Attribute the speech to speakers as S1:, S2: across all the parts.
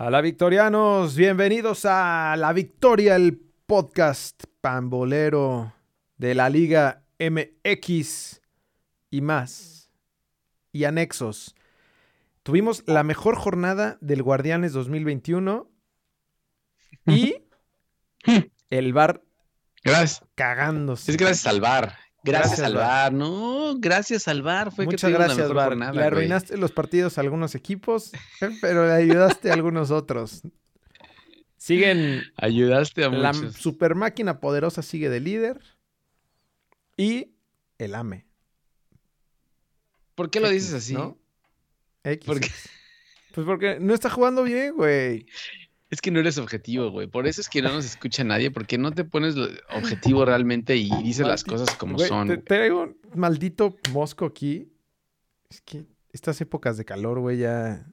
S1: A la Victorianos, bienvenidos a La Victoria, el podcast pambolero de la Liga MX y más. Y anexos. Tuvimos la mejor jornada del Guardianes 2021 y el bar
S2: Gracias.
S1: cagándose.
S2: Es gracias al bar. Gracias,
S1: Gracias,
S2: al bar. No, gracias al bar. Fue que
S1: Muchas
S2: la
S1: gracias,
S2: mejor
S1: Bar.
S2: jornada,
S1: le arruinaste los partidos a algunos equipos, pero le ayudaste a algunos otros. Siguen
S2: Ayudaste a
S1: La
S2: muchos.
S1: super máquina poderosa sigue de líder. Y el AME.
S2: ¿Por qué lo
S1: X,
S2: dices así?
S1: ¿no? X.
S2: Porque
S1: Pues porque no está jugando bien, güey.
S2: Es que no eres objetivo, güey. Por eso es que no nos escucha nadie, porque no te pones objetivo realmente y dices las cosas como
S1: Güey,
S2: son.
S1: te- traigo un maldito mosco aquí. Es que estas épocas de calor, güey, ya.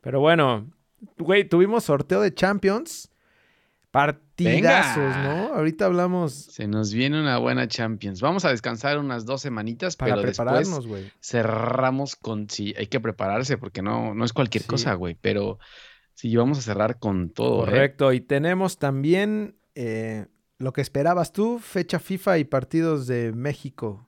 S1: Pero bueno, güey, tuvimos sorteo de Champions. Partidazos,
S2: Venga.
S1: ¿no? Ahorita hablamos
S2: Se nos viene una buena Champions. Vamos a descansar unas dos semanitas,
S1: para
S2: pero
S1: prepararnos, güey.
S2: cerramos con... Sí, hay que prepararse porque no, no es cualquier
S1: Sí.
S2: cosa, güey. Pero sí, vamos a cerrar con todo, ¿eh?
S1: Correcto. Y tenemos también eh, lo que esperabas tú, fecha FIFA y partidos de México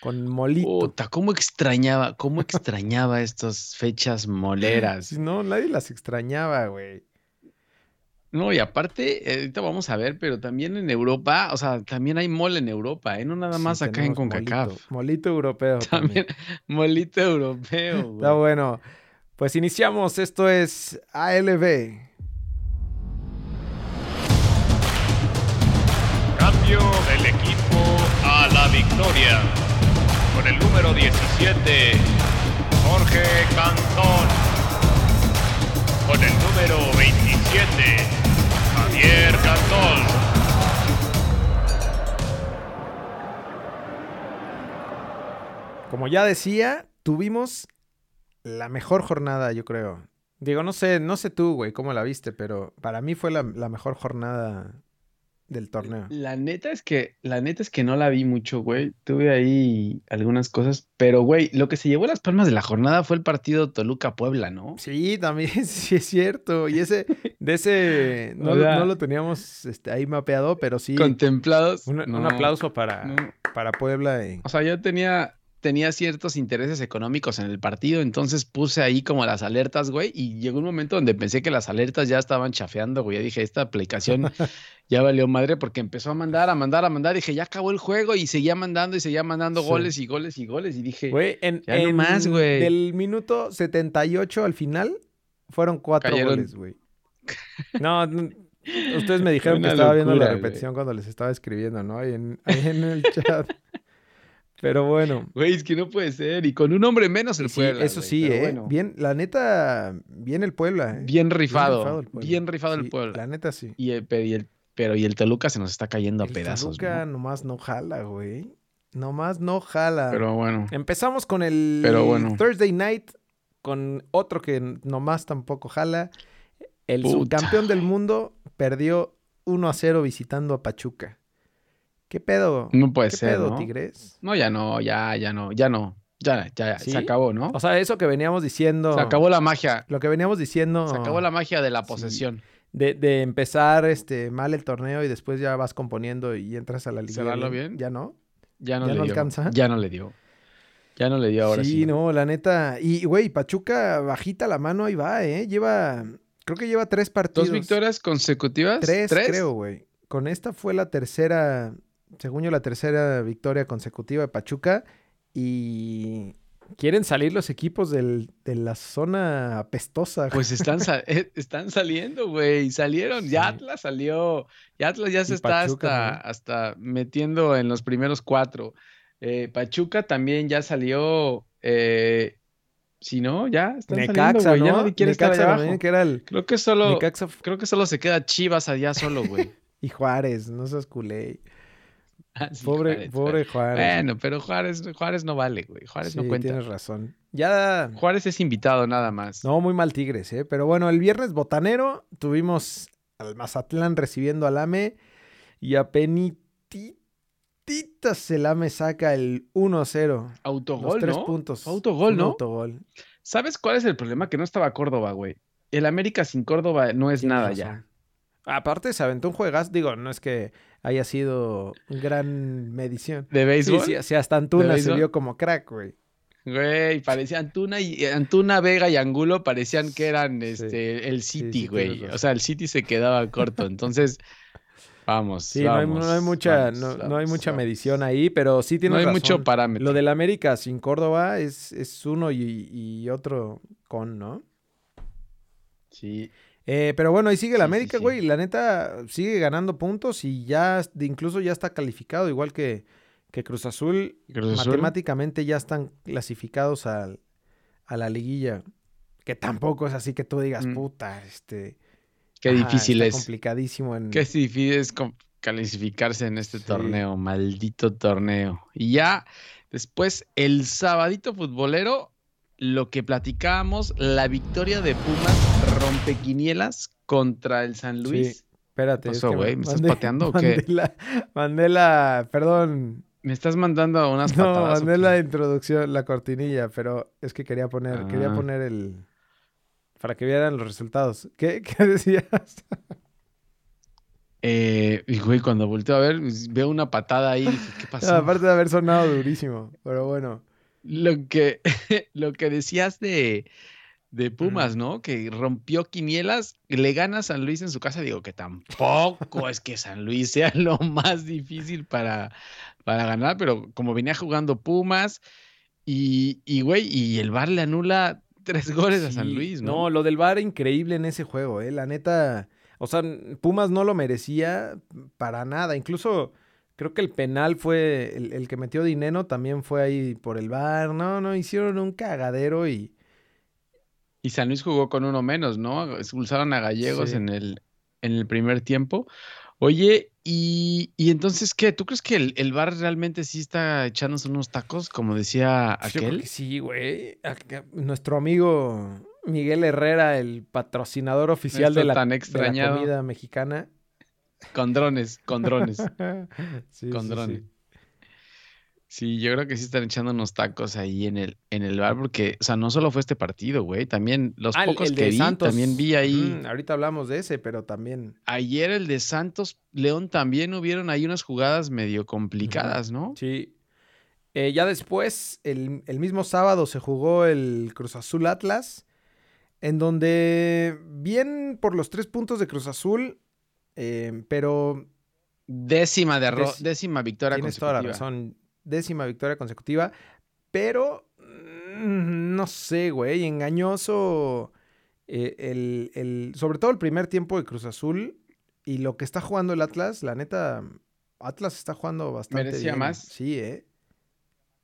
S1: con Molito.
S2: Puta, cómo extrañaba, cómo extrañaba estas fechas moleras.
S1: No, nadie las extrañaba, güey.
S2: No, y aparte, eh, ahorita vamos a ver, pero también en Europa, o sea, también hay mole en Europa, ¿eh? No nada
S1: Sí,
S2: más acá en CONCACAF.
S1: Molito, molito europeo. También.
S2: También molito europeo,
S1: Está
S2: güey.
S1: bueno. Pues iniciamos. Esto es ALB.
S3: Cambio del equipo a la victoria. Con el número 17, Jorge Cantón. Con el número 27, Javier Cantón.
S1: Como ya decía, tuvimos la mejor jornada, yo creo. Digo, no sé, no sé tú, güey, cómo la viste, pero para mí fue la, la mejor jornada del torneo.
S2: La neta es que, la neta es que no la vi mucho, güey. Tuve ahí algunas cosas, pero güey, lo que se llevó las palmas de la jornada fue el partido Toluca-Puebla, ¿no?
S1: Sí, también, sí es cierto. Y ese, de ese, no, lo- no lo teníamos este, ahí mapeado, pero sí.
S2: Contemplados.
S1: Un, un
S2: no,
S1: aplauso para,
S2: no.
S1: para Puebla. y-
S2: O sea, yo tenía, tenía ciertos intereses económicos en el partido, entonces puse ahí como las alertas, güey, y llegó un momento donde pensé que las alertas ya estaban chafeando, güey. Ya dije, esta aplicación ya valió madre porque empezó a mandar, a mandar, a mandar. Dije, ya acabó el juego y seguía mandando y seguía mandando
S1: Sí.
S2: goles y goles y goles. Y dije,
S1: Güey, en,
S2: ya no
S1: en-
S2: más, güey.
S1: Del minuto 78 al final fueron cuatro
S2: Cayeron-
S1: goles, güey. No, ustedes me dijeron que estaba viendo la
S2: güey.
S1: repetición cuando les estaba escribiendo, ¿no? Ahí en, ahí en el chat. Pero bueno.
S2: güey, es que no puede ser. Y con un hombre menos el
S1: sí,
S2: Puebla.
S1: eso sí, ¿eh?
S2: bueno.
S1: Bien, la neta, bien el Puebla, ¿eh?
S2: Bien rifado.
S1: el Puebla.
S2: Bien rifado el Puebla.
S1: La neta sí.
S2: Y el, pero, y el, pero y el Toluca se nos está cayendo a
S1: El
S2: pedazos.
S1: Toluca
S2: ¿no?
S1: nomás no jala, güey. Nomás no jala.
S2: Pero bueno.
S1: Empezamos con el
S2: Pero bueno.
S1: Thursday Night, con otro que nomás tampoco jala. El
S2: Puta.
S1: subcampeón del mundo perdió 1 a 0 visitando a Pachuca. ¿Qué pedo?
S2: No puede
S1: ¿Qué
S2: ser,
S1: pedo,
S2: ¿no?
S1: Tigres?
S2: No, ya no, ya, ya no, ya no. Ya, ya,
S1: ¿Sí?
S2: se acabó, ¿no?
S1: O sea, eso que veníamos diciendo.
S2: Se acabó la magia.
S1: Lo que veníamos diciendo.
S2: Se acabó la magia de la
S1: Sí.
S2: posesión.
S1: De, de empezar este, mal el torneo y después ya vas componiendo y entras a la liga.
S2: ¿Cerrarlo bien?
S1: ¿Ya no?
S2: Ya no
S1: ¿Ya
S2: le
S1: no
S2: dio.
S1: alcanza?
S2: Ya no le dio. Ya no le dio ahora sí.
S1: sí, no, la neta. Y, güey, Pachuca bajita la mano, ahí va, ¿eh? Lleva. Creo que lleva tres partidos.
S2: ¿Dos victorias consecutivas?
S1: Tres, creo, güey. Con esta fue la tercera, según yo, la tercera victoria consecutiva de Pachuca. Y quieren salir los equipos del- de la zona apestosa.
S2: Pues están, eh, están saliendo, güey. Salieron. Ya. Atlas salió. Ya Atlas ya se
S1: Y
S2: está
S1: Pachuca
S2: hasta, hasta metiendo en los primeros cuatro. Eh, Pachuca también ya salió. eh, si no, ya están saliendo, güey. Ya
S1: ¿no?
S2: nadie quiere estar
S1: Necaxa
S2: allá
S1: también,
S2: abajo.
S1: que era el
S2: Creo que solo. Creo que solo se queda Chivas allá solo, güey.
S1: y Juárez, no seas culé.
S2: Ah,
S1: pobre,
S2: Juárez,
S1: pobre Juárez.
S2: Bueno, pero Juárez, Juárez no vale, güey. Juárez no
S1: Sí,
S2: cuenta.
S1: tienes razón. Ya
S2: Juárez es invitado nada más.
S1: No, muy mal Tigres, ¿eh? Pero bueno, el viernes botanero tuvimos al Mazatlán recibiendo al AME y a penititas el AME saca el 1-0. Los
S2: Autogol,
S1: tres
S2: ¿no?
S1: puntos.
S2: Autogol, ¿no?
S1: Autogol.
S2: ¿Sabes cuál es el problema? Que no estaba Córdoba, güey. el América sin Córdoba no es nada
S1: razón.
S2: ya.
S1: Aparte, se aventó un juegas. Digo, no es que haya sido gran medición.
S2: ¿De béisbol?
S1: sí, sí, hasta Antuna se vio como crack, güey.
S2: Güey, parecía Antuna y eh, Antuna, Vega y Angulo parecían que eran
S1: Sí.
S2: este el City,
S1: sí,
S2: güey.
S1: razón.
S2: o sea, el City se quedaba corto. Entonces, vamos.
S1: Sí, no hay, no hay
S2: vamos,
S1: mucha,
S2: vamos,
S1: no, no hay
S2: vamos,
S1: mucha
S2: vamos.
S1: medición ahí, pero sí tiene
S2: No hay mucho parámetro.
S1: Lo del América sin Córdoba es, es uno y, y otro con, ¿no?
S2: Sí.
S1: Eh, pero bueno, ahí sigue
S2: Sí, sí,
S1: América,
S2: sí.
S1: güey. La neta sigue ganando puntos y ya incluso ya está calificado, igual que, que Cruz Azul.
S2: Cruz Azul.
S1: Matemáticamente ya están clasificados al- a la liguilla. Que tampoco es así que tú digas,
S2: Mm.
S1: puta, este.
S2: Qué
S1: ajá,
S2: difícil
S1: está
S2: es.
S1: complicadísimo en.
S2: Qué difícil es calificarse en este torneo, maldito torneo. Y ya después, el sabadito futbolero, lo que platicábamos, la victoria de Pumas rompequinielas contra el San
S1: Sí.
S2: Luis.
S1: Espérate.
S2: ¿Qué
S1: es
S2: pasó,
S1: que
S2: güey? ¿Me estás
S1: mandé-
S2: pateando o qué?
S1: mandé la- mandé la. Perdón.
S2: Me estás mandando unas
S1: No,
S2: patadas. ¿o
S1: mandé la introducción, la cortinilla, pero es que quería poner, quería
S2: Ah.
S1: poner el. Para que vieran los resultados. ¿Qué, qué decías?
S2: Eh, y güey, cuando volteo a ver, pues, veo una patada ahí. dije, ¿Qué pasó?
S1: Aparte de haber sonado durísimo, pero bueno.
S2: Lo que, lo que decías de, de Pumas, ¿no? Que rompió quinielas, le gana a San Luis en su casa. Digo que tampoco es que San Luis sea lo más difícil para, para ganar, pero como venía jugando Pumas y, y güey, y el VAR le anula tres goles a San Luis,
S1: No,
S2: ¿no?
S1: lo del VAR increíble en ese juego, eh. La neta. O sea, Pumas no lo merecía para nada. Incluso creo que el penal fue. El, el que metió Dineno también fue ahí por el VAR. No, no, hicieron un cagadero y.
S2: Y San Luis jugó con uno menos, ¿no? Expulsaron a Gallegos
S1: Sí.
S2: en el, en el primer tiempo. Oye, y, y entonces, ¿qué? ¿Tú crees que el, el VAR realmente sí está echándose unos tacos, como decía
S1: Yo creo
S2: aquel?
S1: que sí, güey. Nuestro amigo Miguel Herrera, el patrocinador oficial de la,
S2: tan
S1: de la
S2: extrañado.
S1: comida mexicana.
S2: Con drones, con drones,
S1: Sí,
S2: con
S1: sí,
S2: drones.
S1: sí.
S2: Sí, yo creo que sí están echando unos tacos ahí en el, en el VAR, porque, o sea, no solo fue este partido, güey, también los
S1: Ah,
S2: pocos
S1: el
S2: que
S1: de
S2: vi,
S1: Santos.
S2: también vi ahí.
S1: Mm, ahorita hablamos de ese, pero también.
S2: Ayer el de Santos León también hubieron ahí unas jugadas medio complicadas, ¿no?
S1: Sí. Eh, ya después, el, el mismo sábado se jugó el Cruz Azul Atlas, en donde bien por los tres puntos de Cruz Azul, eh, pero
S2: Décima,
S1: Dec-
S2: décima victoria
S1: tienes toda la razón, décima victoria consecutiva, pero mm, no sé, güey, engañoso eh, el, el- sobre todo el primer tiempo de Cruz Azul y lo que está jugando el Atlas, la neta, Atlas está jugando bastante
S2: ¿Merecía
S1: bien.
S2: más?
S1: Sí, eh.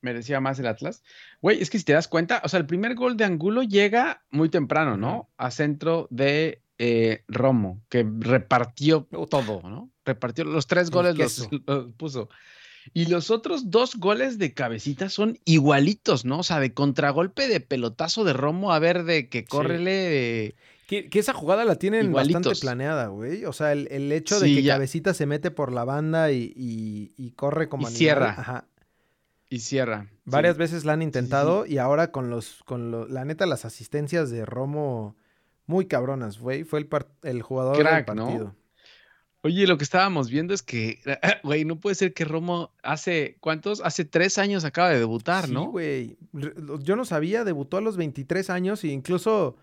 S2: merecía más el Atlas. Güey, es que si te das cuenta, o sea, el primer gol de Angulo llega muy temprano, ¿no? A centro de eh, Romo, que repartió todo, ¿no? Repartió los tres goles los puso. Y los otros dos goles de cabecita son igualitos, ¿no? O sea, de contragolpe de pelotazo de Romo a ver de que córrele.
S1: Que, que esa jugada la tienen bastante planeada, güey. O sea, el, el hecho de
S2: Sí,
S1: que
S2: ya.
S1: Cabecita se mete por la banda y, y- y corre como
S2: Y
S1: animal.
S2: cierra.
S1: Ajá.
S2: y cierra. Sí.
S1: Varias veces la han intentado y ahora con los, con lo- la neta, las asistencias de Romo muy cabronas, güey. Fue el, el jugador
S2: Crack,
S1: del
S2: ¿no? Oye, lo que estábamos viendo es que, güey, no puede ser que Romo hace, ¿cuántos? Hace tres años acaba de debutar,
S1: Sí,
S2: ¿no?
S1: güey. Re- lo- Yo no sabía, debutó a los 23 años e incluso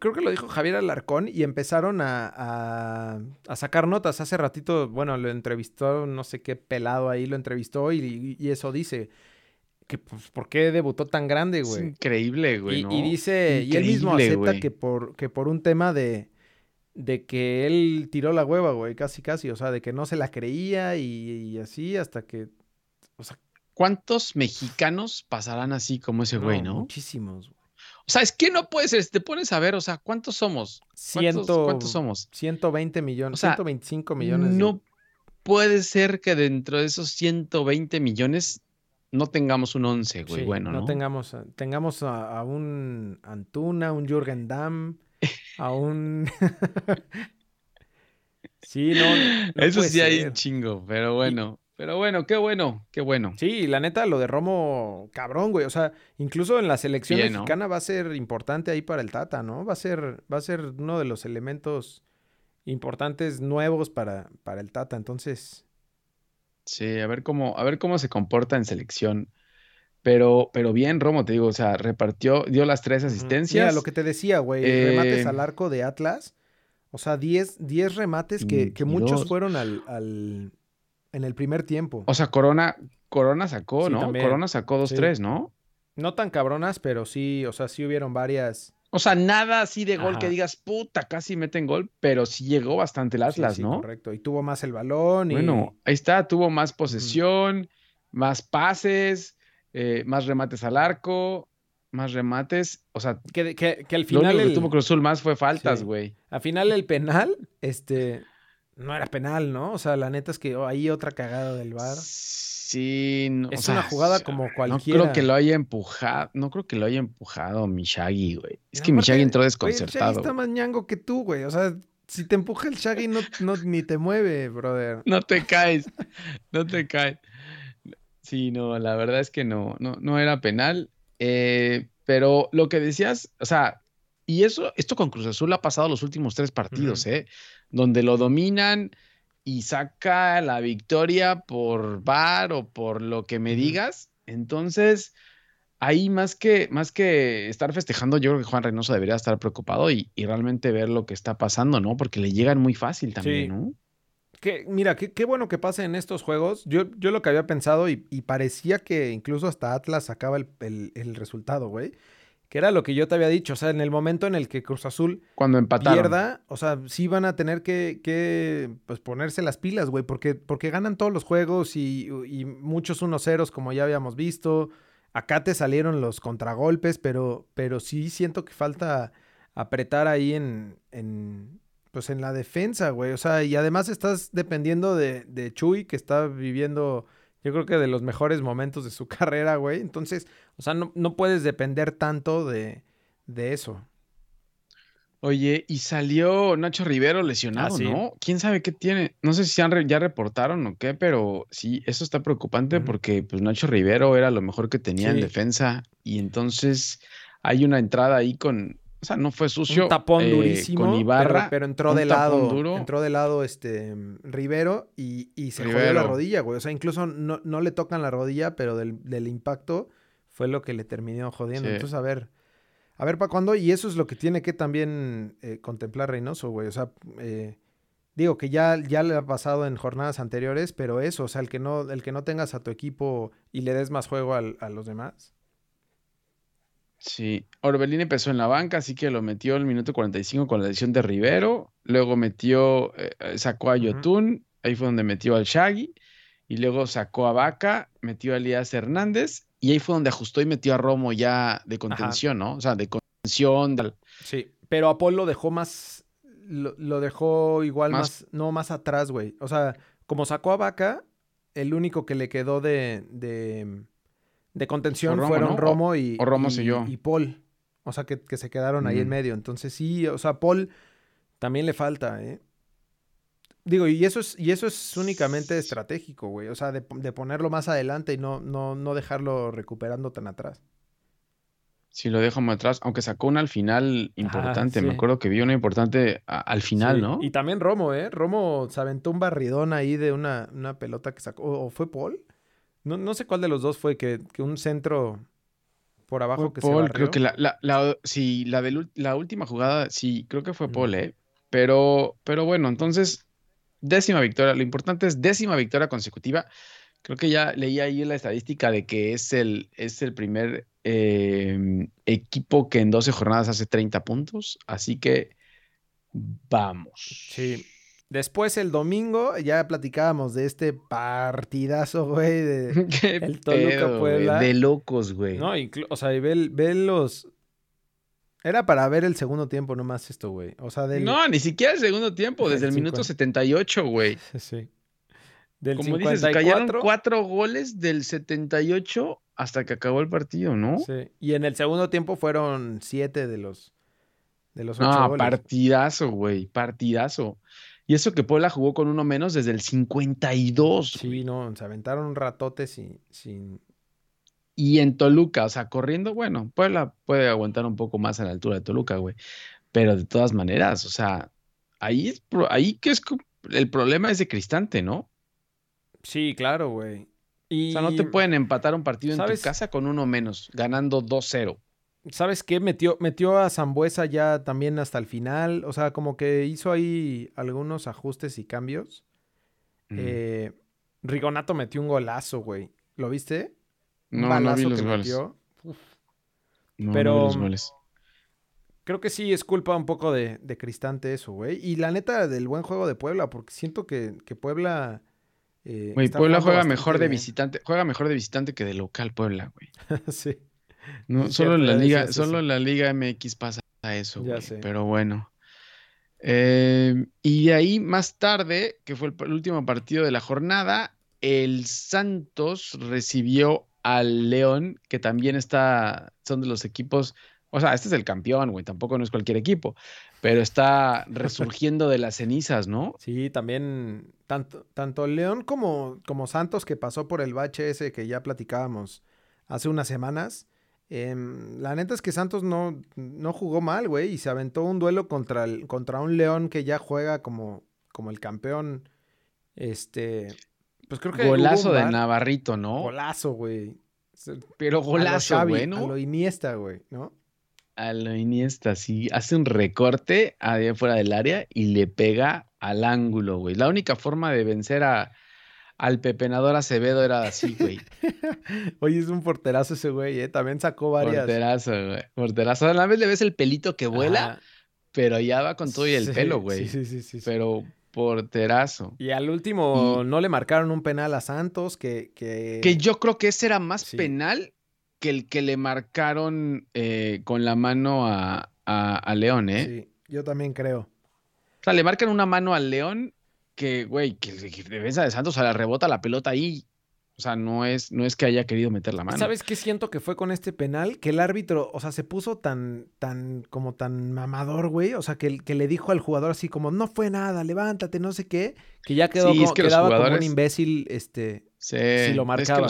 S1: creo que lo dijo Javier Alarcón y empezaron a, a- a sacar notas. Hace ratito, bueno, lo entrevistó, no sé qué pelado ahí lo entrevistó y, y eso dice. Que, pues, ¿por qué debutó tan grande,
S2: Es
S1: güey?
S2: increíble, güey,
S1: Y,
S2: ¿no?
S1: y dice, y él mismo acepta
S2: güey.
S1: que por, que por un tema de, de que él tiró la hueva, güey, casi casi, o sea, de que no se la creía y, y así hasta que, o sea,
S2: ¿Cuántos mexicanos pasarán así como ese güey, no?
S1: Muchísimos, güey.
S2: O sea, es que no puede ser, te pones a ver, o sea, ¿cuántos somos? ¿Cuántos,
S1: Ciento,
S2: cuántos somos?
S1: 120 millones,
S2: O sea,
S1: 125 millones. de-
S2: No puede ser que dentro de esos 120 millones no tengamos un 11, güey.
S1: sí,
S2: bueno, ¿no?
S1: tengamos, a- tengamos a, a un Antuna, un Jürgen Damm, a un... sí, no, no
S2: Eso sí hay un chingo, pero bueno. Pero bueno, qué bueno, qué bueno.
S1: Sí, la neta, lo de Romo, cabrón, güey. O sea, incluso en la selección
S2: Bien, ¿no?
S1: mexicana va a ser importante ahí para el Tata, ¿no? Va a ser, va a ser uno de los elementos importantes nuevos para, para el Tata. Entonces,
S2: Sí, a ver cómo, a ver cómo se comporta en selección. Pero, pero bien, Romo, te digo, o sea, repartió, dio las tres asistencias.
S1: Mira, lo que te decía, güey,
S2: Eh,
S1: remates al arco de Atlas. O sea, 10, 10 remates que, que muchos
S2: 22.
S1: fueron al, al- en el primer tiempo.
S2: O sea, Corona, Corona sacó,
S1: Sí,
S2: ¿no?
S1: también.
S2: Corona sacó dos,
S1: Sí.
S2: tres, ¿no?
S1: No tan cabronas, pero sí, o sea, sí hubieron varias.
S2: O sea, nada así de gol que digas, puta, casi meten gol, pero sí llegó bastante el Atlas,
S1: sí,
S2: ¿no?
S1: correcto. Y tuvo más el balón y...
S2: Bueno, ahí está, tuvo más posesión, más pases, eh, más remates al arco, más remates. O sea,
S1: Que, que- que al
S2: lo
S1: final
S2: que
S1: el,
S2: tuvo Cruz Azul más fue faltas,
S1: Sí.
S2: güey.
S1: al final el penal, este, no era penal, ¿no? O sea, la neta es que oh, ahí otra cagada del VAR.
S2: Sí, no, o
S1: Es
S2: sea,
S1: una jugada
S2: sí,
S1: como
S2: No
S1: cualquiera.
S2: creo que lo haya empujado, no creo que lo haya empujado Mishagi, güey. Es
S1: No,
S2: que Mishagi entró desconcertado.
S1: está más ñango que tú, güey. O sea, si te empuja el Shaggy, no, no, ni te mueve, brother.
S2: No te caes, no te caes. Sí, no, la verdad es que no, no, no era penal. eh, pero lo que decías, o sea, y eso, esto con Cruz Azul ha pasado los últimos tres partidos, ¿eh? Donde lo dominan y saca la victoria por VAR o por lo que me digas. Entonces, ahí más que, más que estar festejando, yo creo que Juan Reynoso debería estar preocupado y, y realmente ver lo que está pasando, ¿no? Porque le llegan muy fácil también,
S1: Sí.
S2: ¿no?
S1: Que, mira, qué, bueno que pase en estos juegos. Yo, yo lo que había pensado y, y parecía que incluso hasta Atlas sacaba el, el- el resultado, güey. Que era lo que yo te había dicho. O sea, en el momento en el que Cruz Azul
S2: Cuando empataron.
S1: pierda, o sea, sí van a tener que, que, pues, ponerse las pilas, güey, porque, porque ganan todos los juegos y, y muchos 1-0 como ya habíamos visto. Acá te salieron los contragolpes, pero, pero sí siento que falta apretar ahí en, en, pues en la defensa, güey. O sea, y además estás dependiendo de, de Chuy, que está viviendo, yo creo que de los mejores momentos de su carrera, güey. Entonces, o sea, no, no puedes depender tanto de, de eso.
S2: Oye, y salió Nacho Rivero lesionado,
S1: Ah, sí.
S2: ¿no? ¿Quién sabe qué tiene? No sé si han re- ya reportaron o qué, pero sí, eso está preocupante porque pues Nacho Rivero era lo mejor que tenía en defensa y entonces hay una entrada ahí con, o sea, no fue sucio.
S1: un tapón
S2: eh,
S1: durísimo,
S2: con Ibarra.
S1: pero, entró de lado,
S2: duro.
S1: entró de lado este Rivero y, y se jodió la rodilla, güey. O sea, incluso no, no le tocan la rodilla, pero del, del impacto fue lo que le terminó jodiendo.
S2: Sí.
S1: Entonces, a ver, a ver para cuándo. Y eso es lo que tiene que también eh, contemplar Reynoso, güey. O sea, eh, digo que ya, ya le ha pasado en jornadas anteriores, pero eso, o sea, el que no, el que no tengas a tu equipo y le des más juego al- a los demás.
S2: Sí, Orbelín empezó en la banca, así que lo metió el minuto 45 con la lesión de Rivero. Luego metió, eh, eh, sacó a. Yotun, ahí fue donde metió al Shaggy. Y luego sacó a Vaca, metió a Elías Hernández. Y ahí fue donde ajustó y metió a Romo ya de contención, ¿no? O sea, de contención. tal.
S1: Sí, pero a Paul lo dejó más, lo, lo dejó igual
S2: Más-
S1: más, no, más atrás, güey. O sea, como sacó a Vaca, el único que le quedó de, de, de contención
S2: Romo,
S1: fueron
S2: ¿no? O-
S1: Romo y,
S2: o Romo
S1: y, Paul. O sea, que, que se quedaron ahí en medio. Entonces sí, o sea, Paul también le falta, ¿eh? Digo, y eso es, y eso es únicamente estratégico, güey. O sea, de, de ponerlo más adelante y no, no, no dejarlo recuperando tan atrás.
S2: Si lo dejo más atrás, aunque sacó una al final importante. Me
S1: sí.
S2: acuerdo que vi una importante a- al final,
S1: Sí,
S2: ¿no?
S1: Y también Romo, ¿eh? Romo se aventó un barridón ahí de una, una pelota que sacó. ¿O, o fue Paul? No, no sé cuál de los dos fue, que, que un centro por abajo
S2: Fue
S1: que
S2: Paul,
S1: se
S2: creo
S1: barrió.
S2: que la, la, la- sí, la, la última jugada, sí, creo que fue. Paul, ¿eh? Pero, pero bueno, entonces, décima victoria. Lo importante es décima victoria consecutiva. Creo que ya leí ahí la estadística de que es el, es el primer eh, equipo que en 12 jornadas hace 30 puntos. Así que vamos.
S1: Sí. Después el domingo ya platicábamos de este partidazo, güey, de...
S2: Qué
S1: El Toluca
S2: pedo,
S1: Puebla.
S2: De locos, güey.
S1: No, o sea, y ve, ve los... Era para ver el segundo tiempo nomás esto, güey. O sea, del...
S2: No, ni siquiera el segundo tiempo, desde
S1: El
S2: el minuto
S1: 50.
S2: 78, güey.
S1: Sí. Del
S2: Como dices,
S1: 54,
S2: cayeron cuatro goles del 78 hasta que acabó el partido, ¿no?
S1: Sí. Y en el segundo tiempo fueron siete de los, de los ocho
S2: No,
S1: goles.
S2: partidazo, güey, partidazo. Y eso que Puebla jugó con uno menos desde el 52.
S1: Sí, no, se aventaron un ratote sin, sin...
S2: Y en Toluca, o sea, corriendo, bueno, Puebla puede aguantar un poco más a la altura de Toluca, güey. Pero de todas maneras, o sea, ahí es, ahí que es el problema es de Cristante, ¿no?
S1: Sí, claro, güey.
S2: O sea, no te pueden empatar un partido en tu casa con uno menos, ganando 2-0.
S1: ¿Sabes qué? Metió, metió a Zambuesa ya también hasta el final. O sea, como que hizo ahí algunos ajustes y cambios. Eh, Rigonato metió un golazo, güey. ¿Lo viste?
S2: no, no vi los goles. No, Pero los goles.
S1: creo que sí es culpa un poco de, Cristante eso, güey. Y la neta del buen juego de Puebla, porque siento que, Puebla...
S2: Eh, güey, Puebla juega mejor de visitante, juega mejor de visitante que de local Puebla, güey.
S1: sí.
S2: No, solo en la liga, solo en la Liga MX pasa eso, pero bueno. Eh, y de ahí más tarde, que fue el, último partido de la jornada, el Santos recibió al León, que también está, son de los equipos, o sea, este es el campeón, güey, tampoco no es cualquier equipo, pero está resurgiendo de las cenizas, ¿no?
S1: Sí, también tanto, tanto León como, como Santos, que pasó por el bache ese que ya platicábamos hace unas semanas, Em, la neta es que Santos no, no jugó mal, güey, y se aventó un duelo contra, el, contra un León que ya juega como, como el campeón. Este, pues creo que.
S2: Golazo de Navarrito, ¿no?
S1: Golazo, güey.
S2: Pero golazo, güey,
S1: ¿no? A lo Iniesta, güey, ¿no?
S2: A lo Iniesta, sí. Hace un recorte fuera del área y le pega al ángulo, güey. La única forma de vencer a, al pepenador Acevedo era así, güey.
S1: Oye, es un porterazo ese güey, ¿eh? También sacó varias.
S2: Porterazo, güey. Porterazo. A la vez le ves el pelito que vuela, pero ya va con todo y el pelo, güey.
S1: Sí, sí, sí, sí,
S2: Pero porterazo.
S1: Y al último no le marcaron un penal a Santos, que, que...
S2: Que yo creo que ese era más penal que el que le marcaron eh, con la mano a, a León, ¿eh? Sí,
S1: yo también creo.
S2: O sea, le marcan una mano al León que, güey, que el defensa de Santos a la rebota la pelota ahí. O sea, no es, no es que haya querido meter la mano.
S1: ¿Sabes qué siento que fue con este penal? Que el árbitro, o sea, se puso tan, tan, como tan mamador, güey. O sea, que, que le dijo al jugador así como, no fue nada, levántate, no sé qué. Que ya quedó como, quedaba como un imbécil, este, si lo marcaba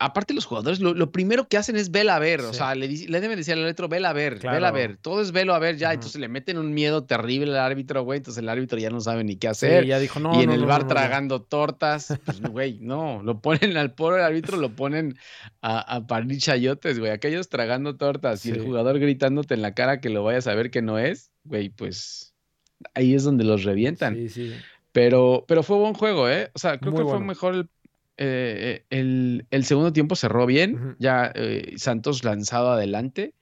S2: aparte los jugadores, lo, primero que hacen es vela a ver, o sea, le, le, deben decir al árbitro, vela a ver, vela a ver, todo es velo a ver ya, entonces le meten un miedo terrible al árbitro, güey, entonces el árbitro ya no sabe ni qué hacer.
S1: ya dijo, no,
S2: y en el bar tragando tortas, pues, güey, no, lo ponen al pobre árbitro, lo ponen a, a parir chayotes, güey, aquellos tragando tortas y el jugador gritándote en la cara que lo vayas a ver que no es, güey, pues ahí es donde los revientan.
S1: Sí, sí.
S2: Pero, pero fue buen juego, ¿eh? O sea, creo que fue mejor el eh, el, segundo tiempo cerró bien, ya eh, Santos lanzado adelante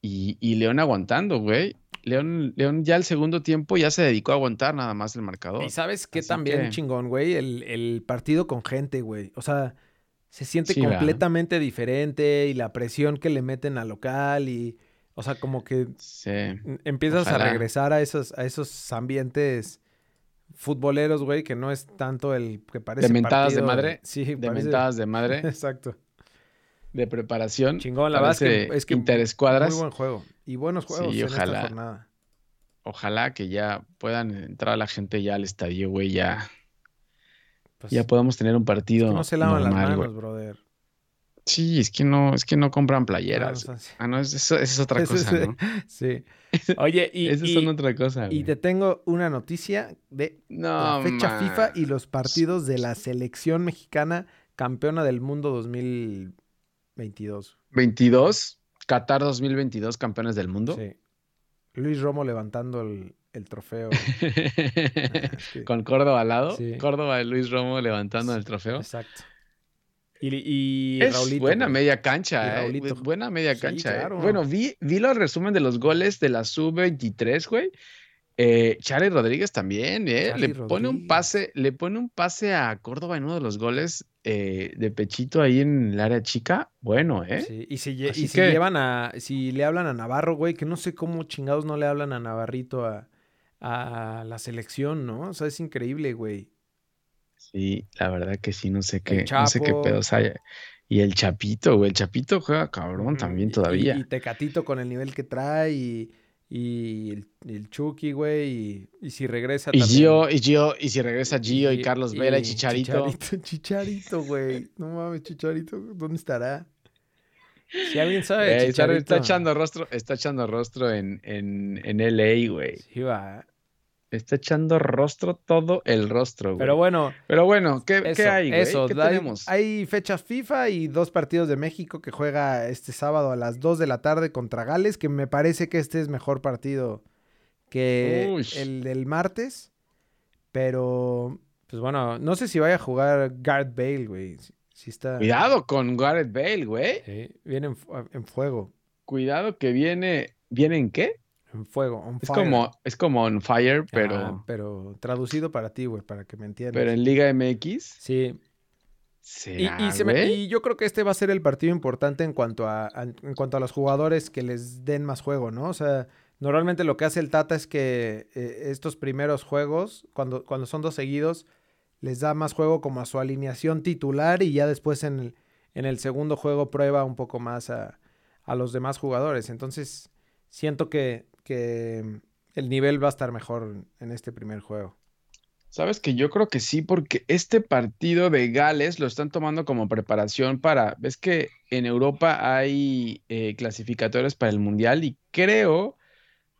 S2: y, León aguantando, güey. León, León ya el segundo tiempo ya se dedicó a aguantar nada más el marcador.
S1: Y sabes qué también chingón, güey, el, partido con gente, güey. O sea, se siente completamente diferente y la presión que le meten al local y, o sea, como que empiezas a regresar a esos, a esos ambientes futboleros, güey, que no es tanto el que parece.
S2: De mentadas de madre.
S1: Sí,
S2: de mentadas de madre.
S1: Exacto.
S2: De preparación.
S1: Chingón, la verdad es que,
S2: interescuadras.
S1: Muy buen juego. Y buenos juegos sí, ojalá, esta jornada.
S2: Ojalá que ya puedan entrar la gente ya al estadio, güey, ya. Pues ya podamos tener un partido.
S1: no se lavan las manos, brother.
S2: Sí, es que no, es que no compran playeras. Ah, no, eso, es otra cosa, ¿no?
S1: sí. Oye, y.
S2: Eso son otra cosa.
S1: Y te tengo una noticia de la fecha FIFA y los partidos de la selección mexicana campeona del mundo 2022.
S2: ¿22? Qatar 2022, campeones del mundo. Sí.
S1: Luis Romo levantando el, trofeo.
S2: Con Córdoba al lado. Córdoba y Luis Romo levantando el trofeo.
S1: Exacto. Y,
S2: es buena media cancha, eh, buena media cancha. Eh. Bueno, vi, vi los resumen de los goles de la sub-23, güey. Eh, Charlie Rodríguez también, ¿eh? le pone un pase, le pone un pase a Córdoba en uno de los goles eh, de pechito ahí en el área chica. Bueno, ¿eh?
S1: Sí. Y si, y si llevan a, si le hablan a Navarro, güey, que no sé cómo chingados no le hablan a Navarrito a, a la selección, ¿no? O sea, es increíble, güey.
S2: Sí, la verdad que sí, no sé qué, no sé qué pedos hay. Y el Chapito, güey, el Chapito juega cabrón también todavía.
S1: Y, Tecatito con el nivel que trae y, y el, y el Chucky, güey, y, y si regresa
S2: Y
S1: también.
S2: Gio, y Gio, y si regresa Gio y, Carlos Vela y Chicharito.
S1: Chicharito, Chicharito, güey. No mames, Chicharito, ¿dónde estará? Si alguien sabe,
S2: Eh,
S1: Chicharito.
S2: está echando rostro, está echando rostro en, en, en LA, güey.
S1: Sí, va.
S2: Está echando rostro todo el rostro, güey.
S1: Pero bueno,
S2: Pero bueno, ¿qué, qué hay, güey?
S1: eso.
S2: ¿Qué
S1: hay,
S2: tenemos?
S1: hay fechas FIFA y dos partidos de México que juega este sábado a las 2 de la tarde contra Gales, que me parece que este es mejor partido que
S2: Uy.
S1: el del martes. Pero, pues bueno, no sé si vaya a jugar Gareth Bale, güey. Si, si está...
S2: Cuidado con Gareth Bale, güey.
S1: Sí, viene en, en fuego.
S2: Cuidado que viene. ¿Viene en qué?
S1: En fuego, on
S2: Es
S1: fire.
S2: como, es como on fire, pero,
S1: pero traducido para ti, güey, para que me entiendas.
S2: pero en Liga MX.
S1: Sí, y,
S2: ¿Será,
S1: y se me-
S2: güey?
S1: y yo creo que este va a ser el partido importante en cuanto a, a- en cuanto a los jugadores que les den más juego, ¿no? O sea, normalmente lo que hace el Tata es que eh, estos primeros juegos, cuando, cuando son dos seguidos, les da más juego como a su alineación titular y ya después en el, en el segundo juego prueba un poco más a, a los demás jugadores. Entonces, siento que, que el nivel va a estar mejor en este primer juego.
S2: Sabes que yo creo que sí, porque este partido de Gales lo están tomando como preparación para, ves que en Europa hay eh, clasificatorios para el Mundial y creo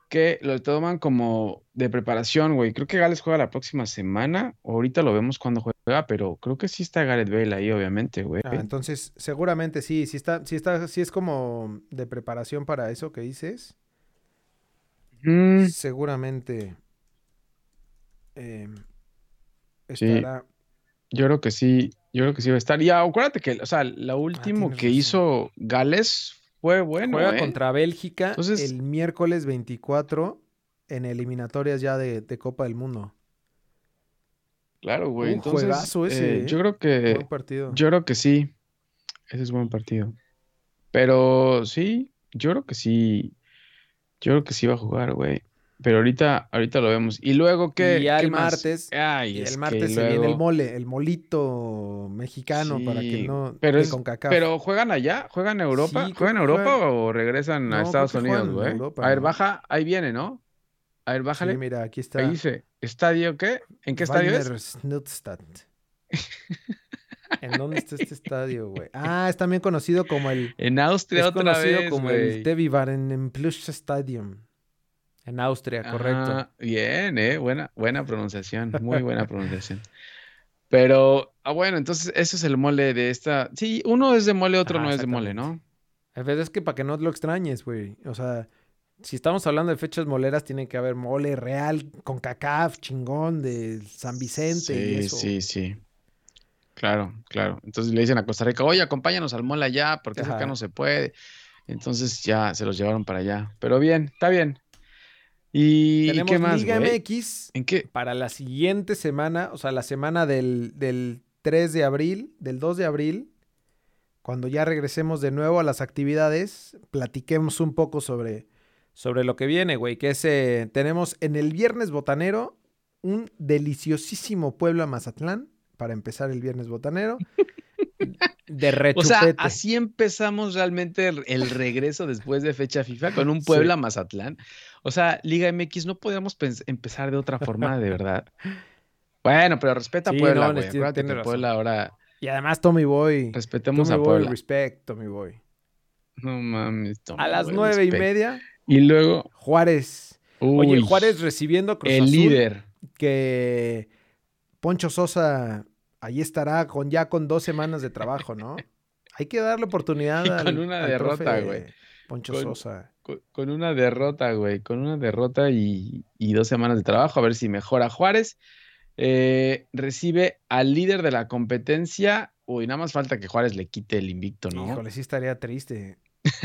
S2: que lo toman como de preparación, güey. Creo que Gales juega la próxima semana, ahorita lo vemos cuando juega, pero creo que sí está Gareth Bale ahí, obviamente, güey.
S1: Ah, entonces, seguramente sí, sí está, sí está, sí es como de preparación para eso que dices.
S2: Mm,
S1: Seguramente em,
S2: Sí.
S1: estará.
S2: yo creo que sí, yo creo que sí va a estar. Y acuérdate que, o sea, lo último
S1: Ah, tienes
S2: que
S1: razón.
S2: hizo Gales fue bueno,
S1: Juega
S2: ¿eh?
S1: contra Bélgica
S2: Entonces-
S1: el miércoles 24 en eliminatorias ya de, de Copa del Mundo.
S2: Claro, güey.
S1: Un
S2: Entonces,
S1: juegazo ese,
S2: eh,
S1: ¿eh?
S2: yo creo que
S1: Buen partido.
S2: Yo creo que sí. Ese es buen partido. Pero sí, yo creo que sí. Yo creo que sí va a jugar, güey. Pero ahorita, ahorita lo vemos. Y luego, ¿qué,
S1: Y ya
S2: qué
S1: martes-
S2: Ay,
S1: y el
S2: que
S1: martes se viene el mole, el molito mexicano para que no
S2: pero es-
S1: CONCACAF.
S2: Pero ¿juegan allá? ¿Juegan en Europa?
S1: Sí,
S2: ¿Juegan en
S1: que
S2: Europa
S1: juegan-
S2: o regresan
S1: No,
S2: a Estados
S1: que
S2: Unidos, güey?
S1: Europa,
S2: A ver, baja, ahí viene, ¿no? A ver, bájale.
S1: Sí, mira, aquí está.
S2: Ahí dice, ¿estadio qué? ¿En qué estadio es?
S1: ¿En dónde está este estadio, güey? Ah, es también conocido como el.
S2: En Austria
S1: Es
S2: otra
S1: conocido
S2: vez,
S1: como
S2: güey.
S1: el Tevivaaren en Plus Stadium. En Austria, correcto.
S2: Ah, bien, eh, buena, buena pronunciación, muy buena pronunciación. Pero, ah, bueno, entonces ese es el mole de esta. Sí, uno es de mole, otro no es de mole. ¿no?
S1: Es que para que no lo extrañes, güey. O sea, si estamos hablando de fechas moleras, tiene que haber mole real con cacaf, chingón, de San Vicente y
S2: Sí,
S1: eso.
S2: sí, sí. Claro, claro. Entonces le dicen a Costa Rica, oye, acompáñanos al mole allá, porque acá no se puede. Entonces ya se los llevaron para allá. Pero bien, está bien. ¿Y,
S1: Tenemos
S2: qué más,
S1: Liga
S2: güey?
S1: MX
S2: ¿En qué?
S1: para la siguiente semana, o sea, la semana del, del 3 de abril, del 2 de abril, cuando ya regresemos de nuevo a las actividades, platiquemos un poco sobre, sobre lo que viene, güey, que es, eh, tenemos en el viernes botanero un deliciosísimo Puebla Mazatlán, para empezar el viernes botanero, de
S2: O
S1: rechupete.
S2: sea, así empezamos realmente el, regreso después de fecha FIFA con un
S1: Sí.
S2: Puebla Mazatlán. O sea, Liga MX no podíamos empezar de otra forma, de verdad. Bueno, pero respeta a
S1: Sí,
S2: Puebla,
S1: no,
S2: güey.
S1: tienes-
S2: Acuérdate
S1: tienes
S2: que
S1: razón.
S2: Puebla ahora
S1: Y además Tommy Boy.
S2: respetemos
S1: Tommy
S2: a
S1: Boy,
S2: Puebla.
S1: respect, Tommy Boy.
S2: No mames. Tommy
S1: A las
S2: Boy,
S1: nueve y media,
S2: Y luego,
S1: Juárez. Oye, Juárez recibiendo Cruz
S2: el
S1: Azul,
S2: líder.
S1: que Poncho Sosa ahí estará con ya con dos semanas de trabajo, ¿no? Hay que darle oportunidad al,
S2: con una
S1: al
S2: derrota, güey.
S1: Poncho
S2: Con-
S1: Sosa.
S2: Con, con una derrota, güey. Con una derrota y, y dos semanas de trabajo. A ver si mejora Juárez. Eh, recibe al líder de la competencia. Uy, nada más falta que Juárez le quite el invicto, ¿no?
S1: Híjole, sí estaría triste.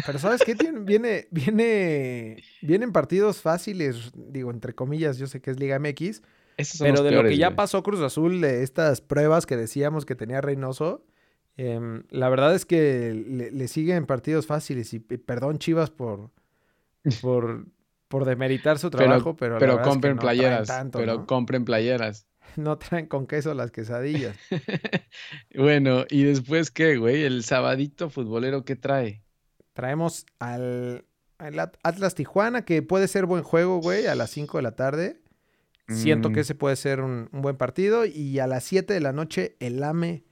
S1: Pero ¿sabes qué? Tiene- viene, viene, vienen partidos fáciles, digo, entre comillas, yo sé que es Liga MX, pero de lo que ya
S2: güey.
S1: pasó Cruz Azul, de estas pruebas que decíamos que tenía Reynoso, em, la verdad es que le, le siguen partidos fáciles y, perdón Chivas por, por, por demeritar su
S2: Pero-
S1: trabajo, pero, la
S2: Pero
S1: verdad es que
S2: compren
S1: no traen
S2: playeras.
S1: tanto,
S2: pero
S1: ¿no?
S2: compren playeras.
S1: No traen con queso las quesadillas.
S2: Bueno, ¿y después qué, güey? El sabadito futbolero, ¿qué trae?
S1: Traemos al, At- Atlas Tijuana, que puede ser buen juego, güey, a las 5 de la tarde. Siento
S2: Mm.
S1: que ese puede ser un, un buen partido. Y a las 7 de la noche, el AME.